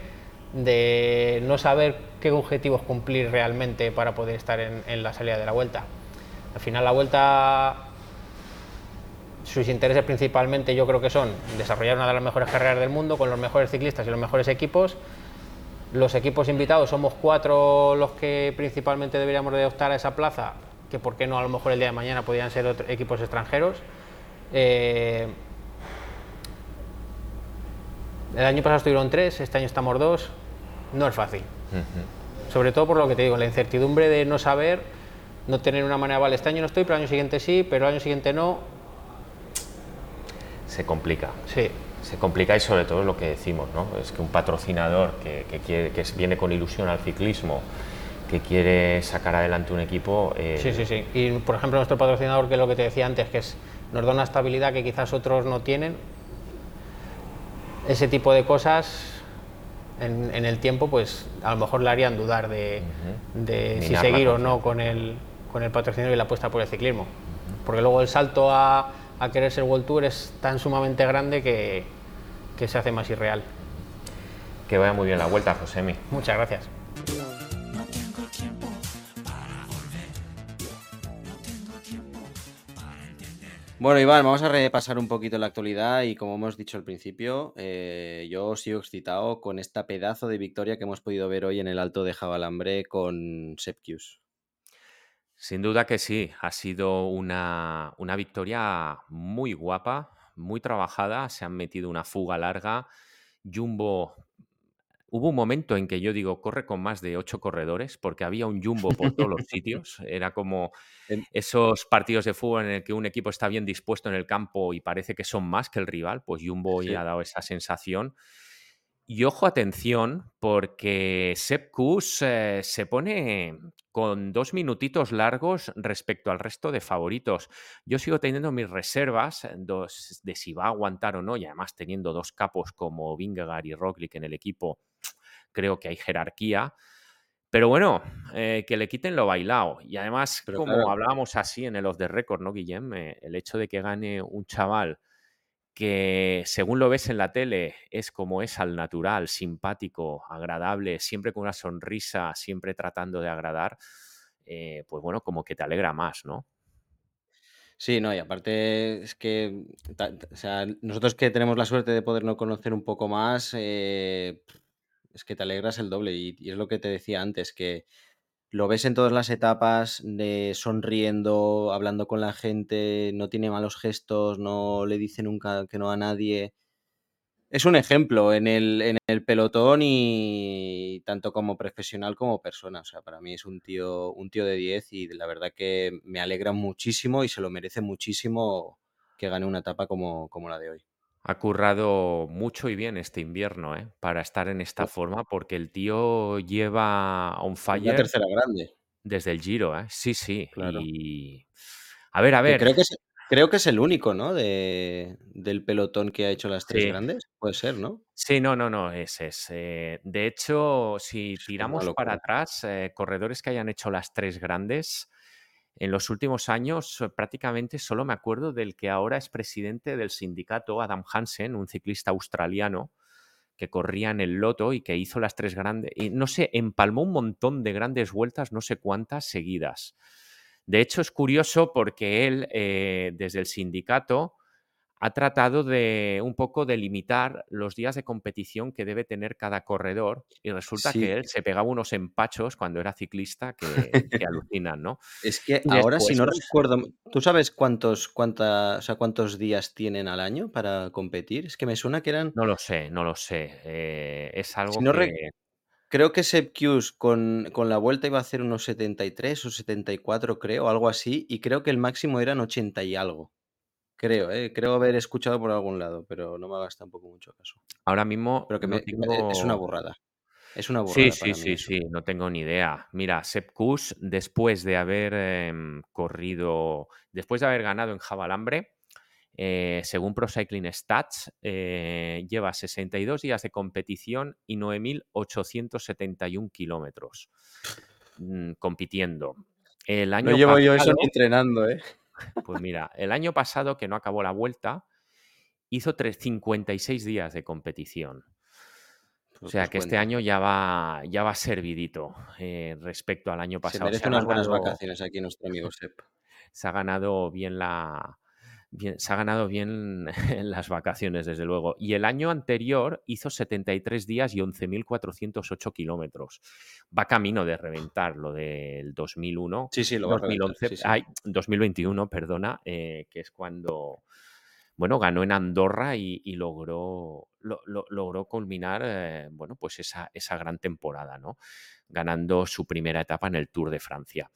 de no saber qué objetivos cumplir realmente para poder estar en, en la salida de la vuelta. Al final la vuelta sus intereses principalmente yo creo que son desarrollar una de las mejores carreras del mundo con los mejores ciclistas y los mejores equipos. Los equipos invitados somos cuatro los que principalmente deberíamos de optar a esa plaza, que por qué no a lo mejor el día de mañana podrían ser equipos extranjeros. Eh, el año pasado estuvieron tres, este año estamos dos. No es fácil. Sobre todo por lo que te digo, la incertidumbre de no saber, no tener una manera, vale, este año no estoy, pero el año siguiente sí, pero el año siguiente no se complica. Sí. Se complica y sobre todo es lo que decimos, ¿no? Es que un patrocinador que, quiere, que viene con ilusión al ciclismo, que quiere sacar adelante un equipo... Eh, sí, sí, sí. Y por ejemplo nuestro patrocinador, que es lo que te decía antes, que es, nos da una estabilidad que quizás otros no tienen, ese tipo de cosas en, el tiempo, pues a lo mejor le harían dudar de, si seguir o no con el, con el patrocinador y la apuesta por el ciclismo. Porque luego el salto a a querer ser World Tour es tan sumamente grande que, que se hace más irreal. Que vaya muy bien la vuelta, Josemi. Muchas gracias. Bueno, Iván, vamos a repasar un poquito la actualidad y como hemos dicho al principio, eh, yo sigo excitado con esta pedazo de victoria que hemos podido ver hoy en el Alto de Jabalambre con Sepkius. Sin duda que sí, ha sido una, una victoria muy guapa, muy trabajada, se han metido una fuga larga. Jumbo Hubo un momento en que yo digo, corre con más de ocho corredores, porque había un jumbo por todos los (laughs) sitios. Era como esos partidos de fútbol en el que un equipo está bien dispuesto en el campo y parece que son más que el rival. Pues Jumbo Sí. ha dado esa sensación. Y ojo, atención, porque Sepp Kuss eh, se pone con dos minutitos largos respecto al resto de favoritos. Yo sigo teniendo mis reservas eh, dos, de si va a aguantar o no, y además teniendo dos capos como Vingegaard y Roglic en el equipo, creo que hay jerarquía. Pero bueno, eh, que le quiten lo bailado. Y además, Pero como claro. hablábamos así en el off the record, ¿no, Guillem? Eh, el hecho de que gane un chaval que según lo ves en la tele es como es al natural, simpático, agradable, siempre con una sonrisa, siempre tratando de agradar, eh, pues bueno, como que te alegra más, ¿no? Sí, no, y aparte es que, o sea, nosotros que tenemos la suerte de podernos conocer un poco más, eh, es que te alegras el doble. Y, es lo que te decía antes, que lo ves en todas las etapas, de sonriendo, hablando con la gente, no tiene malos gestos, no le dice nunca que no a nadie. Es un ejemplo en el, en el pelotón y tanto como profesional como persona. O sea, para mí es un tío, un tío de 10 y la verdad que me alegra muchísimo y se lo merece muchísimo que gane una etapa como, como la de hoy. Ha currado mucho y bien este invierno, ¿eh? Para estar en esta forma, porque el tío lleva on es la fire tercera grande, desde el Giro, ¿eh? Sí, sí. claro. Y a ver, a ver, creo que es, creo que es el único, ¿no? De, del pelotón que ha hecho las tres sí. grandes. Puede ser, ¿no? Sí, no, no, no, ese es. eh, de hecho, si Es es tiramos para atrás, eh, corredores que hayan hecho las tres grandes, en los últimos años prácticamente solo me acuerdo del que ahora es presidente del sindicato, Adam Hansen, un ciclista australiano que corría en el loto y que hizo las tres grandes, y no sé, empalmó un montón de grandes vueltas, no sé cuántas seguidas. De hecho, es curioso porque él, eh, desde el sindicato, ha tratado de un poco de limitar los días de competición que debe tener cada corredor y resulta Sí, que él se pegaba unos empachos cuando era ciclista que, que (laughs) alucinan, ¿no? Es que ahora, si no recuerdo, ¿tú sabes cuántos, cuánta, o sea, cuántos días tienen al año para competir? Es que me suena que eran, no lo sé, no lo sé. eh, es si algo no que, re- creo que Sepp Kuss con, con la vuelta iba a hacer unos 73 o 74, creo, algo así, y creo que el máximo eran 80 y algo. Creo, ¿eh? Creo haber escuchado por algún lado, pero no me hagas tampoco mucho caso. ahora mismo Pero que, no me, es una burrada. Es una Sí, burrada sí, sí, eso. sí, no tengo ni idea. Mira, Sepp Kuss, después de haber em, corrido, después de haber ganado en Jabalambre, eh, según Pro Cycling Stats, eh, lleva 62 días de competición y 9.871 kilómetros mm, compitiendo. El No año llevo yo eso pasado, ni entrenando, ¿eh? Pues mira, el año pasado que no acabó la vuelta, hizo tres- 56 días de competición. O Pues, sea que este año ya va, ya va servidito eh, respecto al año Se pasado. Se merece ha unas buenas ganado, vacaciones aquí nuestro amigo Sepp. (laughs) se ha ganado bien la. Bien- se ha ganado bien (laughs) las vacaciones, desde luego. Y el año anterior hizo 73 días y 11.408 kilómetros. Va camino de reventar lo del 2001. Sí, sí, lo va a reventar. 2011, Sí, sí. ay, 2021, perdona, eh, que es cuando, bueno, ganó en Andorra y, y logró, lo- lo- logró culminar, eh, bueno, pues esa, esa gran temporada, ¿no? Ganando su primera etapa en el Tour de Francia.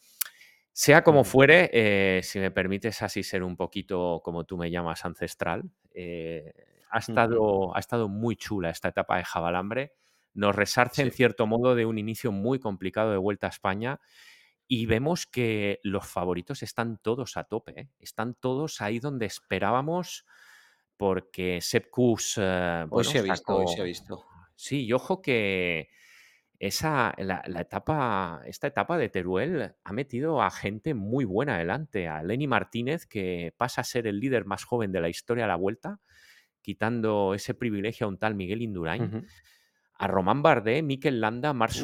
Sea como fuere, eh, si me permites así ser un poquito, como tú me llamas, ancestral, eh, ha, estado, ha estado muy chula esta etapa de Jabalambre. Nos resarce en cierto modo de un inicio muy complicado de Vuelta a España y vemos que los favoritos están todos a tope, ¿eh? están todos ahí donde esperábamos, porque Sepp Kuss, eh, Hoy se ha visto, hoy se ha visto. Sí, y ojo que esa, la, la etapa, esta etapa de Teruel ha metido a gente muy buena adelante, a Lenny Martínez, que pasa a ser el líder más joven de la historia de la Vuelta, quitando ese privilegio a un tal Miguel Indurain, a Román Bardet, Mikel Landa, Marc Uh,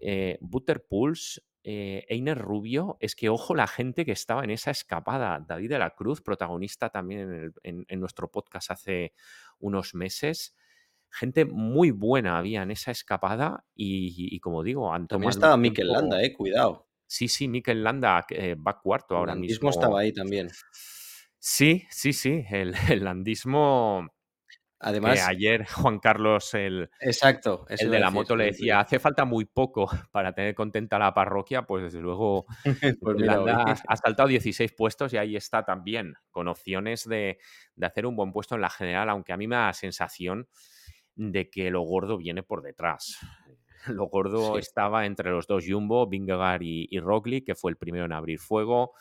eh, Butter Pulse, eh, Einer Rubio, es que ojo la gente que estaba en esa escapada. David de la Cruz, protagonista también en, el- en- en nuestro podcast hace unos meses. Gente muy buena había en esa escapada y, y como digo, han También estaba Mikel Landa, eh, cuidado. Sí, sí, Mikel Landa eh, va cuarto El ahora landismo mismo. estaba ahí también. Sí, sí, sí, el, (laughs) el landismo que Además, ayer Juan Carlos, el, exacto. el de la decir, moto, le el- decía, hace falta muy poco (laughs) para tener contenta la parroquia, pues desde luego (laughs) Pues Landa ha, ha saltado 16 puestos y ahí está también, con opciones de, de hacer un buen puesto en la general, aunque a mí me da la sensación de que lo gordo viene por detrás. (laughs) Lo gordo Sí. estaba entre los dos Jumbo, Vingegaard y, y Roglic, que fue el primero en abrir fuego.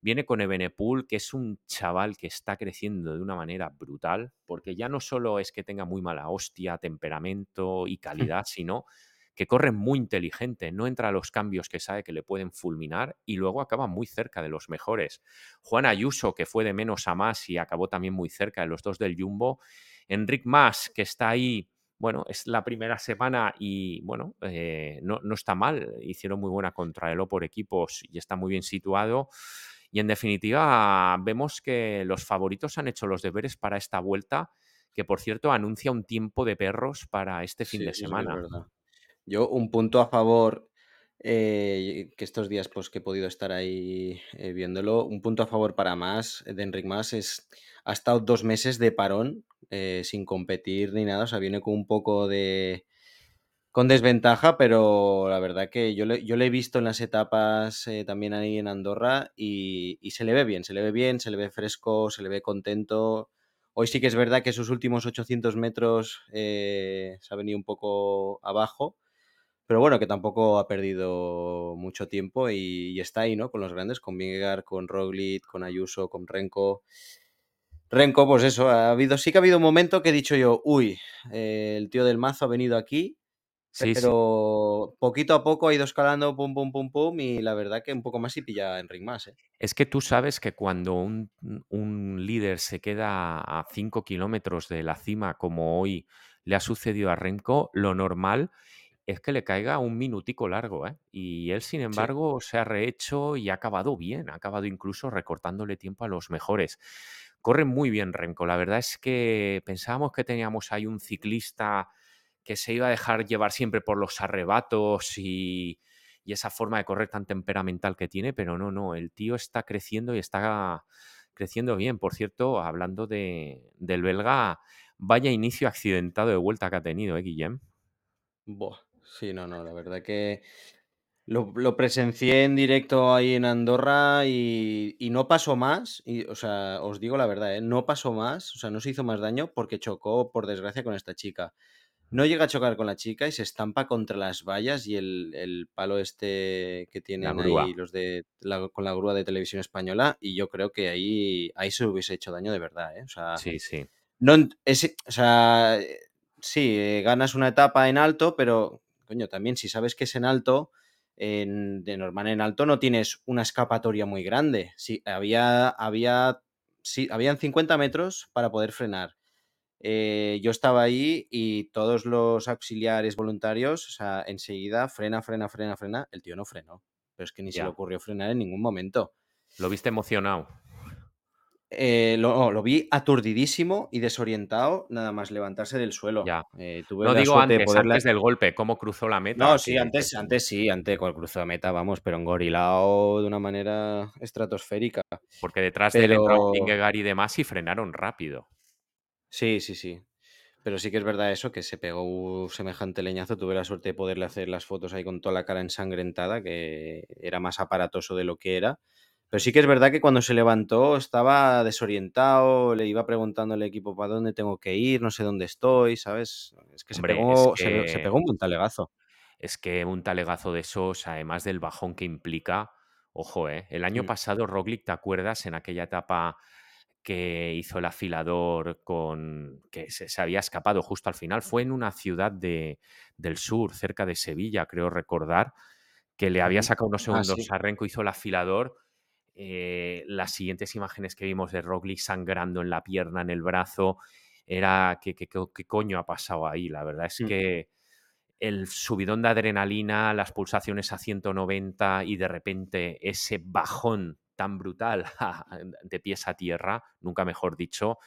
Viene con Ebenepool, que es un chaval que está creciendo de una manera brutal, porque ya no solo es que tenga muy mala hostia, temperamento y (laughs) calidad, sino que corre muy inteligente, no entra a los cambios que sabe que le pueden fulminar y luego acaba muy cerca de los mejores. Juan Ayuso, que fue de menos a más y acabó también muy cerca de los dos del Jumbo. Enric Mas, que está ahí, bueno, es la primera semana y bueno, eh, no, no está mal. Hicieron muy buena contrarreloj por equipos y está muy bien situado. Y en definitiva, vemos que los favoritos han hecho los deberes para esta vuelta, que por cierto anuncia un tiempo de perros para este fin Sí, de es semana. Yo, un punto a favor, eh, que estos días pues, que he podido estar ahí eh, viéndolo, un punto a favor para más de Enric Mas es, ha estado dos meses de parón eh, sin competir ni nada, o sea, viene con un poco de, con desventaja, pero la verdad que yo le, yo le he visto en las etapas eh, también ahí en Andorra y, y se le ve bien, se le ve bien, se le ve fresco, se le ve contento. Hoy sí que es verdad que sus últimos 800 metros eh, se ha venido un poco abajo, pero bueno, que tampoco ha perdido mucho tiempo y, está ahí, ¿no? Con los grandes, con Vingegaard, con Roglic, con Ayuso, con Renko. Renko, pues eso, ha habido, sí que ha habido un momento que he dicho yo, uy, eh, el tío del mazo ha venido aquí, Sí, sí. pero poquito a poco ha ido escalando, pum, pum, pum, pum, y la verdad que un poco más y pilla a Enric más, ¿eh? Es que tú sabes que cuando un, un líder se queda a 5 kilómetros de la cima, como hoy le ha sucedido a Renko, lo normal es que le caiga un minutico largo, ¿eh? Y él, sin embargo, se ha rehecho y ha acabado bien, ha acabado incluso recortándole tiempo a los mejores. Corre muy bien Renko, la verdad es que pensábamos que teníamos ahí un ciclista que se iba a dejar llevar siempre por los arrebatos y, y esa forma de correr tan temperamental que tiene, pero no, no, el tío está creciendo y está creciendo bien. Por cierto, hablando de, del belga, vaya inicio accidentado de vuelta que ha tenido, ¿eh, Guillem? Buah, sí, no, no, la verdad que lo, lo presencié en directo ahí en Andorra y, y no pasó más, y, o sea, os digo la verdad, ¿eh? no pasó más, o sea, no se hizo más daño porque chocó, por desgracia, con esta chica. No llega a chocar con la chica y se estampa contra las vallas y el, el palo este que tienen ahí los de la- con la grúa de televisión española y yo creo que ahí, ahí se hubiese hecho daño de verdad, ¿eh? O sea, Sí, sí. no, es, o sea, sí, eh, ganas una etapa en alto, pero, coño, también si sabes que es en alto, en- de normal en alto no tienes una escapatoria muy grande. Sí, había, había, sí, habían 50 metros para poder frenar. Eh, yo estaba ahí y todos los auxiliares voluntarios, o sea, enseguida frena, frena, frena, frena. El tío no frenó, pero es que ni se le ocurrió frenar en ningún momento. Lo viste emocionado. Eh, lo, no, lo vi aturdidísimo y desorientado nada más levantarse del suelo. Ya. Eh, tuve No digo suerte de antes, poderla- antes del golpe, cómo cruzó la meta. No, sí, que- antes, antes sí, antes con el cruzo de meta, vamos, pero engorilado de una manera estratosférica. Porque detrás de él entraron Pero- Vingegaard y demás y frenaron rápido. Sí, sí, sí. Pero sí que es verdad eso, que se pegó un semejante leñazo. Tuve la suerte de poderle hacer las fotos ahí con toda la cara ensangrentada, que era más aparatoso de lo que era. Pero sí que es verdad que cuando se levantó estaba desorientado, le iba preguntando al equipo para dónde tengo que ir, no sé dónde estoy, ¿sabes? Es que, Hombre, se, pegó, es se- pegó un buen talegazo. Es que un talegazo de esos, además del bajón que implica, ojo, ¿eh? El año Mm. pasado, Roglic, ¿te acuerdas? En aquella etapa que hizo el afilador con. que se, se había escapado justo al final. Fue en una ciudad de, del sur, cerca de Sevilla, creo recordar, que le había sacado unos Ah, segundos sí. a Renko, hizo el afilador. Eh, las siguientes imágenes que vimos de Roglic sangrando en la pierna, en el brazo, era. ¿Qué, qué, coño ha pasado ahí? La verdad es Mm. que el subidón de adrenalina, las pulsaciones a 190 y de repente ese bajón tan brutal (laughs) de pies a tierra, nunca mejor dicho,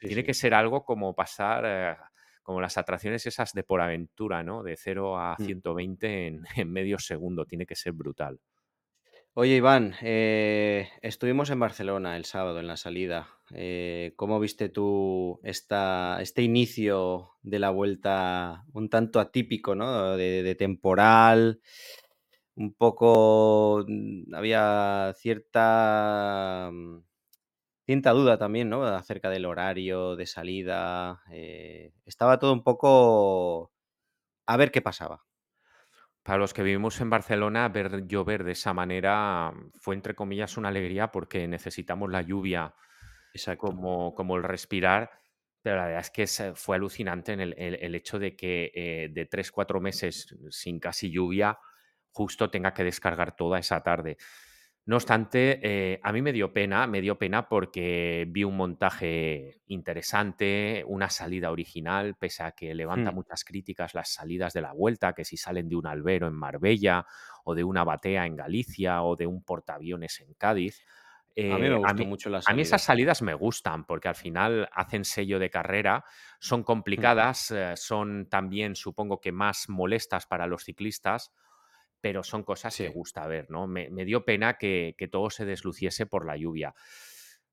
tiene que ser algo como pasar, eh, como las atracciones esas de por aventura, ¿no? De 0 a 120 mm. (laughs) en, medio segundo, tiene que ser brutal. Oye, Iván, eh, estuvimos en Barcelona el sábado en la salida. Eh, ¿cómo viste tú esta, este inicio de la vuelta un tanto atípico, ¿no? de temporal, un poco, mm, había cierta mm, Cierta duda también, ¿no? Acerca del horario de salida. Eh, estaba todo un poco a ver qué pasaba. Para los que vivimos en Barcelona, ver llover de esa manera fue, entre comillas, una alegría porque necesitamos la lluvia como, como el respirar. Pero la verdad es que fue alucinante en el, hecho de que eh, de tres, cuatro meses sin casi lluvia, justo tenga que descargar toda esa tarde. No obstante, eh, a mí me dio pena, me dio pena porque vi un montaje interesante, una salida original, pese a que levanta Hmm. muchas críticas las salidas de la vuelta, que si salen de un albero en Marbella o de una batea en Galicia o de un portaaviones en Cádiz. A mí me Eh, mí, mucho la a mí esas salida. salidas me gustan porque al final hacen sello de carrera, son Hmm. complicadas, eh, son también supongo que más molestas para los ciclistas, pero son cosas que gusta ver, ¿no? Me, me dio pena que, que todo se desluciese por la lluvia.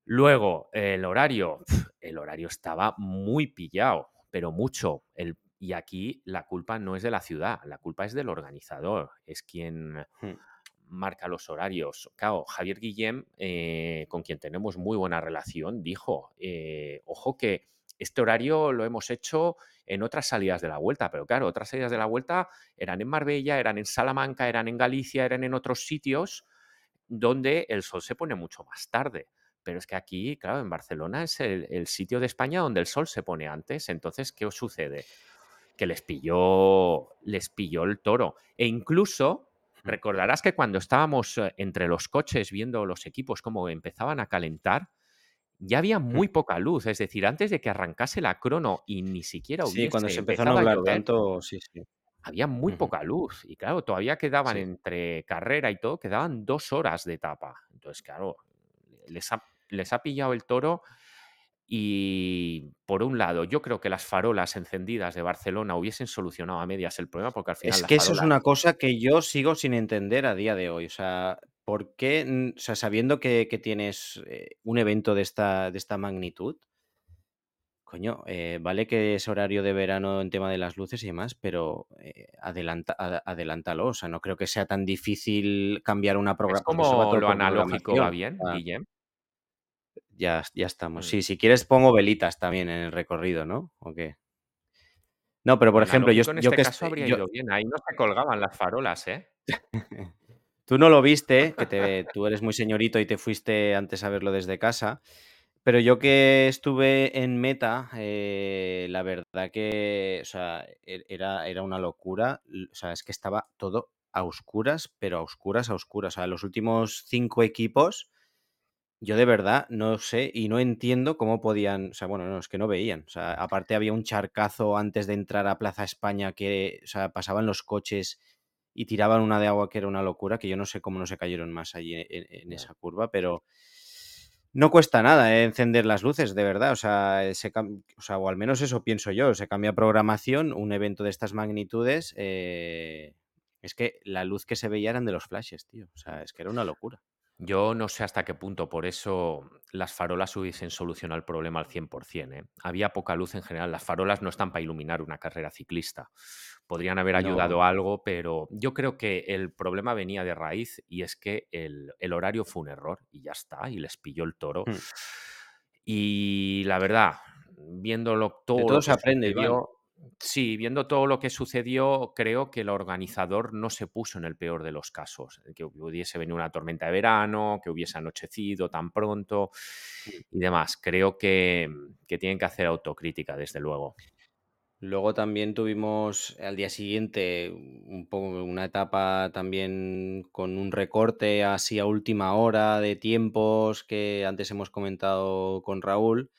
Luego, el horario, el horario estaba muy pillado, pero mucho. El, y aquí la culpa no es de la ciudad, la culpa es del organizador, es quien Hmm. marca los horarios. Claro, Javier Guillem, eh, con quien tenemos muy buena relación, dijo, eh, ojo que este horario lo hemos hecho en otras salidas de la vuelta, pero claro, otras salidas de la vuelta eran en Marbella, eran en Salamanca, eran en Galicia, eran en otros sitios donde el sol se pone mucho más tarde. Pero es que aquí, claro, en Barcelona es el, el sitio de España donde el sol se pone antes. Entonces, ¿qué os sucede? Que les pilló, les pilló el toro. E incluso recordarás que cuando estábamos eh, entre los coches viendo los equipos cómo empezaban a calentar, ya había Hmm. muy poca luz. Es decir, antes de que arrancase la crono y ni siquiera Sí, cuando hubiese se empezó a llover, tanto, sí, sí. había muy poca luz. Y claro, todavía quedaban Sí. entre carrera y todo, quedaban dos horas de etapa. Entonces, claro, les ha, les ha pillado el toro. Y por un lado, yo creo que las farolas encendidas de Barcelona hubiesen solucionado a medias el problema, porque al final Es que eso es una cosa que yo sigo sin entender a día de hoy. O sea, ¿por qué? mm, O sea, sabiendo que, que tienes eh, un evento de esta, de esta magnitud, coño, eh, vale que es horario de verano en tema de las luces y demás, pero eh, adelanta, ad- adelántalo. O sea, no creo que sea tan difícil cambiar una programación, como lo analógico va bien, Guillem. ya, ya estamos. Mm. Sí, si quieres pongo velitas también en el recorrido, ¿no? ¿O qué? No, pero por ejemplo, yo, en yo este que caso habría yo, ido bien. Ahí no se colgaban las farolas, ¿eh? (laughs) (laughs) Tú no lo viste, que te, tú eres muy señorito y te fuiste antes a verlo desde casa, pero yo que estuve en Meta, eh, la verdad que, e- era, era una locura. O sea, es que estaba todo a oscuras, pero a oscuras, a oscuras. O sea, los últimos cinco equipos, yo de verdad no sé y no entiendo cómo podían, o sea, bueno, no, es que no veían. O sea, aparte había un charcazo antes de entrar a Plaza España que, o sea, pasaban los coches y tiraban una de agua que era una locura, que yo no sé cómo no se cayeron más allí en, en Ya. esa curva, pero no cuesta nada eh, encender las luces, de verdad. O sea, eh, se o sea, o al menos eso pienso yo. Se cambia programación, un evento de estas magnitudes. eh, es que la luz que se veía eran de los flashes, tío. O sea, es que era una locura. Yo no sé hasta qué punto por eso las farolas hubiesen solucionado el problema al 100%, ¿eh? Había poca luz en general. Las farolas no están para iluminar una carrera ciclista. Podrían haber No, ayudado algo, pero yo creo que el problema venía de raíz y es que el, el horario fue un error y ya está, y les pilló el toro. Hmm. Y la verdad, viéndolo de todo todo lo se aprende. Sí, viendo todo lo que sucedió, creo que el organizador no se puso en el peor de los casos, que hubiese venido una tormenta de verano, que hubiese anochecido tan pronto y demás. Creo que, que tienen que hacer autocrítica, desde luego. Luego también tuvimos al día siguiente un poco una etapa también con un recorte así a última hora de tiempos que antes hemos comentado con Raúl,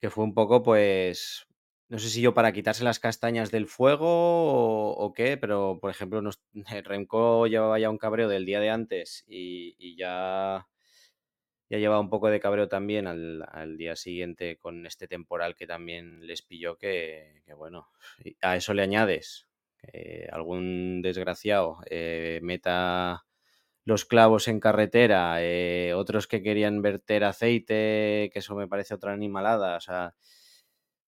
que fue un poco pues no sé si yo para quitarse las castañas del fuego o, qué, pero por ejemplo, nos, (laughs) Remco llevaba ya un cabreo del día de antes y, ya, ya llevaba un poco de cabreo también al, día siguiente con este temporal que también les pilló, que, bueno, a eso le añades que algún desgraciado eh, meta los clavos en carretera, eh, otros que querían verter aceite, que eso me parece otra animalada, o sea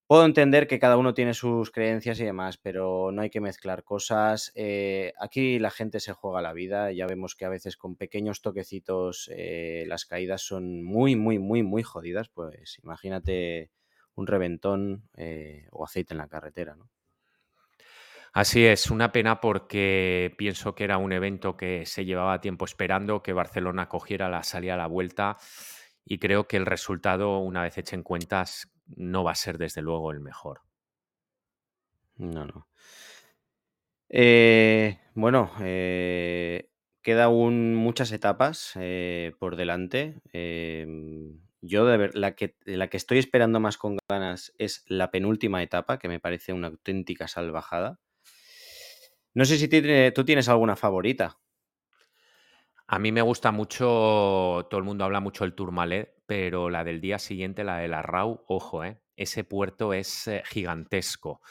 Puedo entender que cada uno tiene sus creencias y demás, pero no hay que mezclar cosas. Eh, aquí la gente se juega la vida. Ya vemos que a veces con pequeños toquecitos eh, las caídas son muy, muy, muy, muy jodidas. Pues imagínate un reventón eh, o aceite en la carretera. Así es, una pena porque pienso que era un evento que se llevaba tiempo esperando, que Barcelona cogiera la salida a la vuelta y creo que el resultado, una vez echen cuentas, no va a ser desde luego el mejor. No, no. Eh, bueno, eh, queda aún muchas etapas eh, por delante. Yo de ver, la que, la que estoy esperando más con ganas es la penúltima etapa, que me parece una auténtica salvajada. No sé si tú tienes alguna favorita. A mí me gusta mucho, todo el mundo habla mucho del Tourmalet, pero la del día siguiente, la de la RAU, ojo, ¿eh? ese puerto es eh, gigantesco.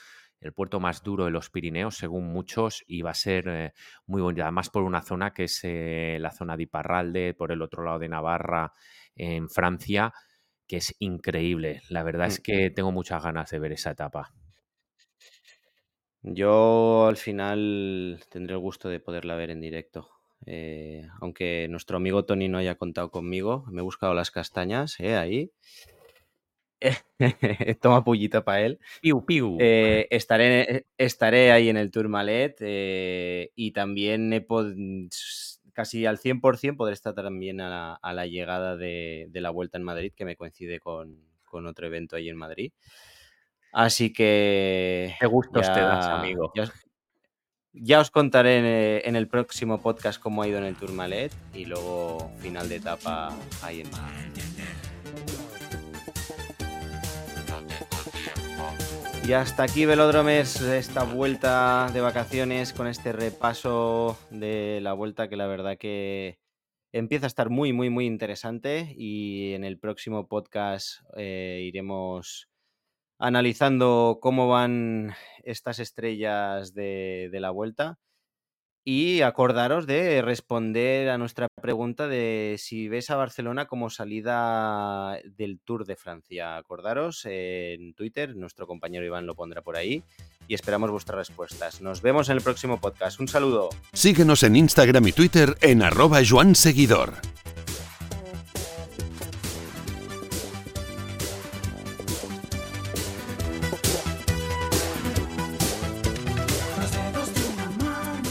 El puerto más duro de los Pirineos, según muchos, y va a ser eh, muy bonito. Además, por una zona que es la zona de Iparralde, por el otro lado de Navarra, en Francia, que es increíble. La verdad es que tengo muchas ganas de ver esa etapa. Yo al final tendré el gusto de poderla ver en directo. Eh, aunque nuestro amigo Tony no haya contado conmigo, me he buscado las castañas, eh, ahí. (laughs) Toma pullita para él. Piu, piu. Eh, estaré, estaré ahí en el Tourmalet y también he casi al 100% podré estar también a la, llegada de, la vuelta en Madrid, que me coincide con, otro evento ahí en Madrid. Así que. Qué gustos te das, amigo. Ya os contaré en, el próximo podcast cómo ha ido en el Tourmalet y luego final de etapa ahí en Y hasta aquí, Velódromes, esta vuelta de vacaciones con este repaso de la vuelta que la verdad que empieza a estar muy, muy, muy interesante y en el próximo podcast eh, iremos analizando cómo van estas estrellas de, la vuelta. Y acordaros de responder a nuestra pregunta de si ves a Barcelona como salida del Tour de Francia. Acordaros en Twitter, nuestro compañero Iván lo pondrá por ahí y esperamos vuestras respuestas. Nos vemos en el próximo podcast. Un saludo. Síguenos en Instagram y Twitter en arroba Seguidor.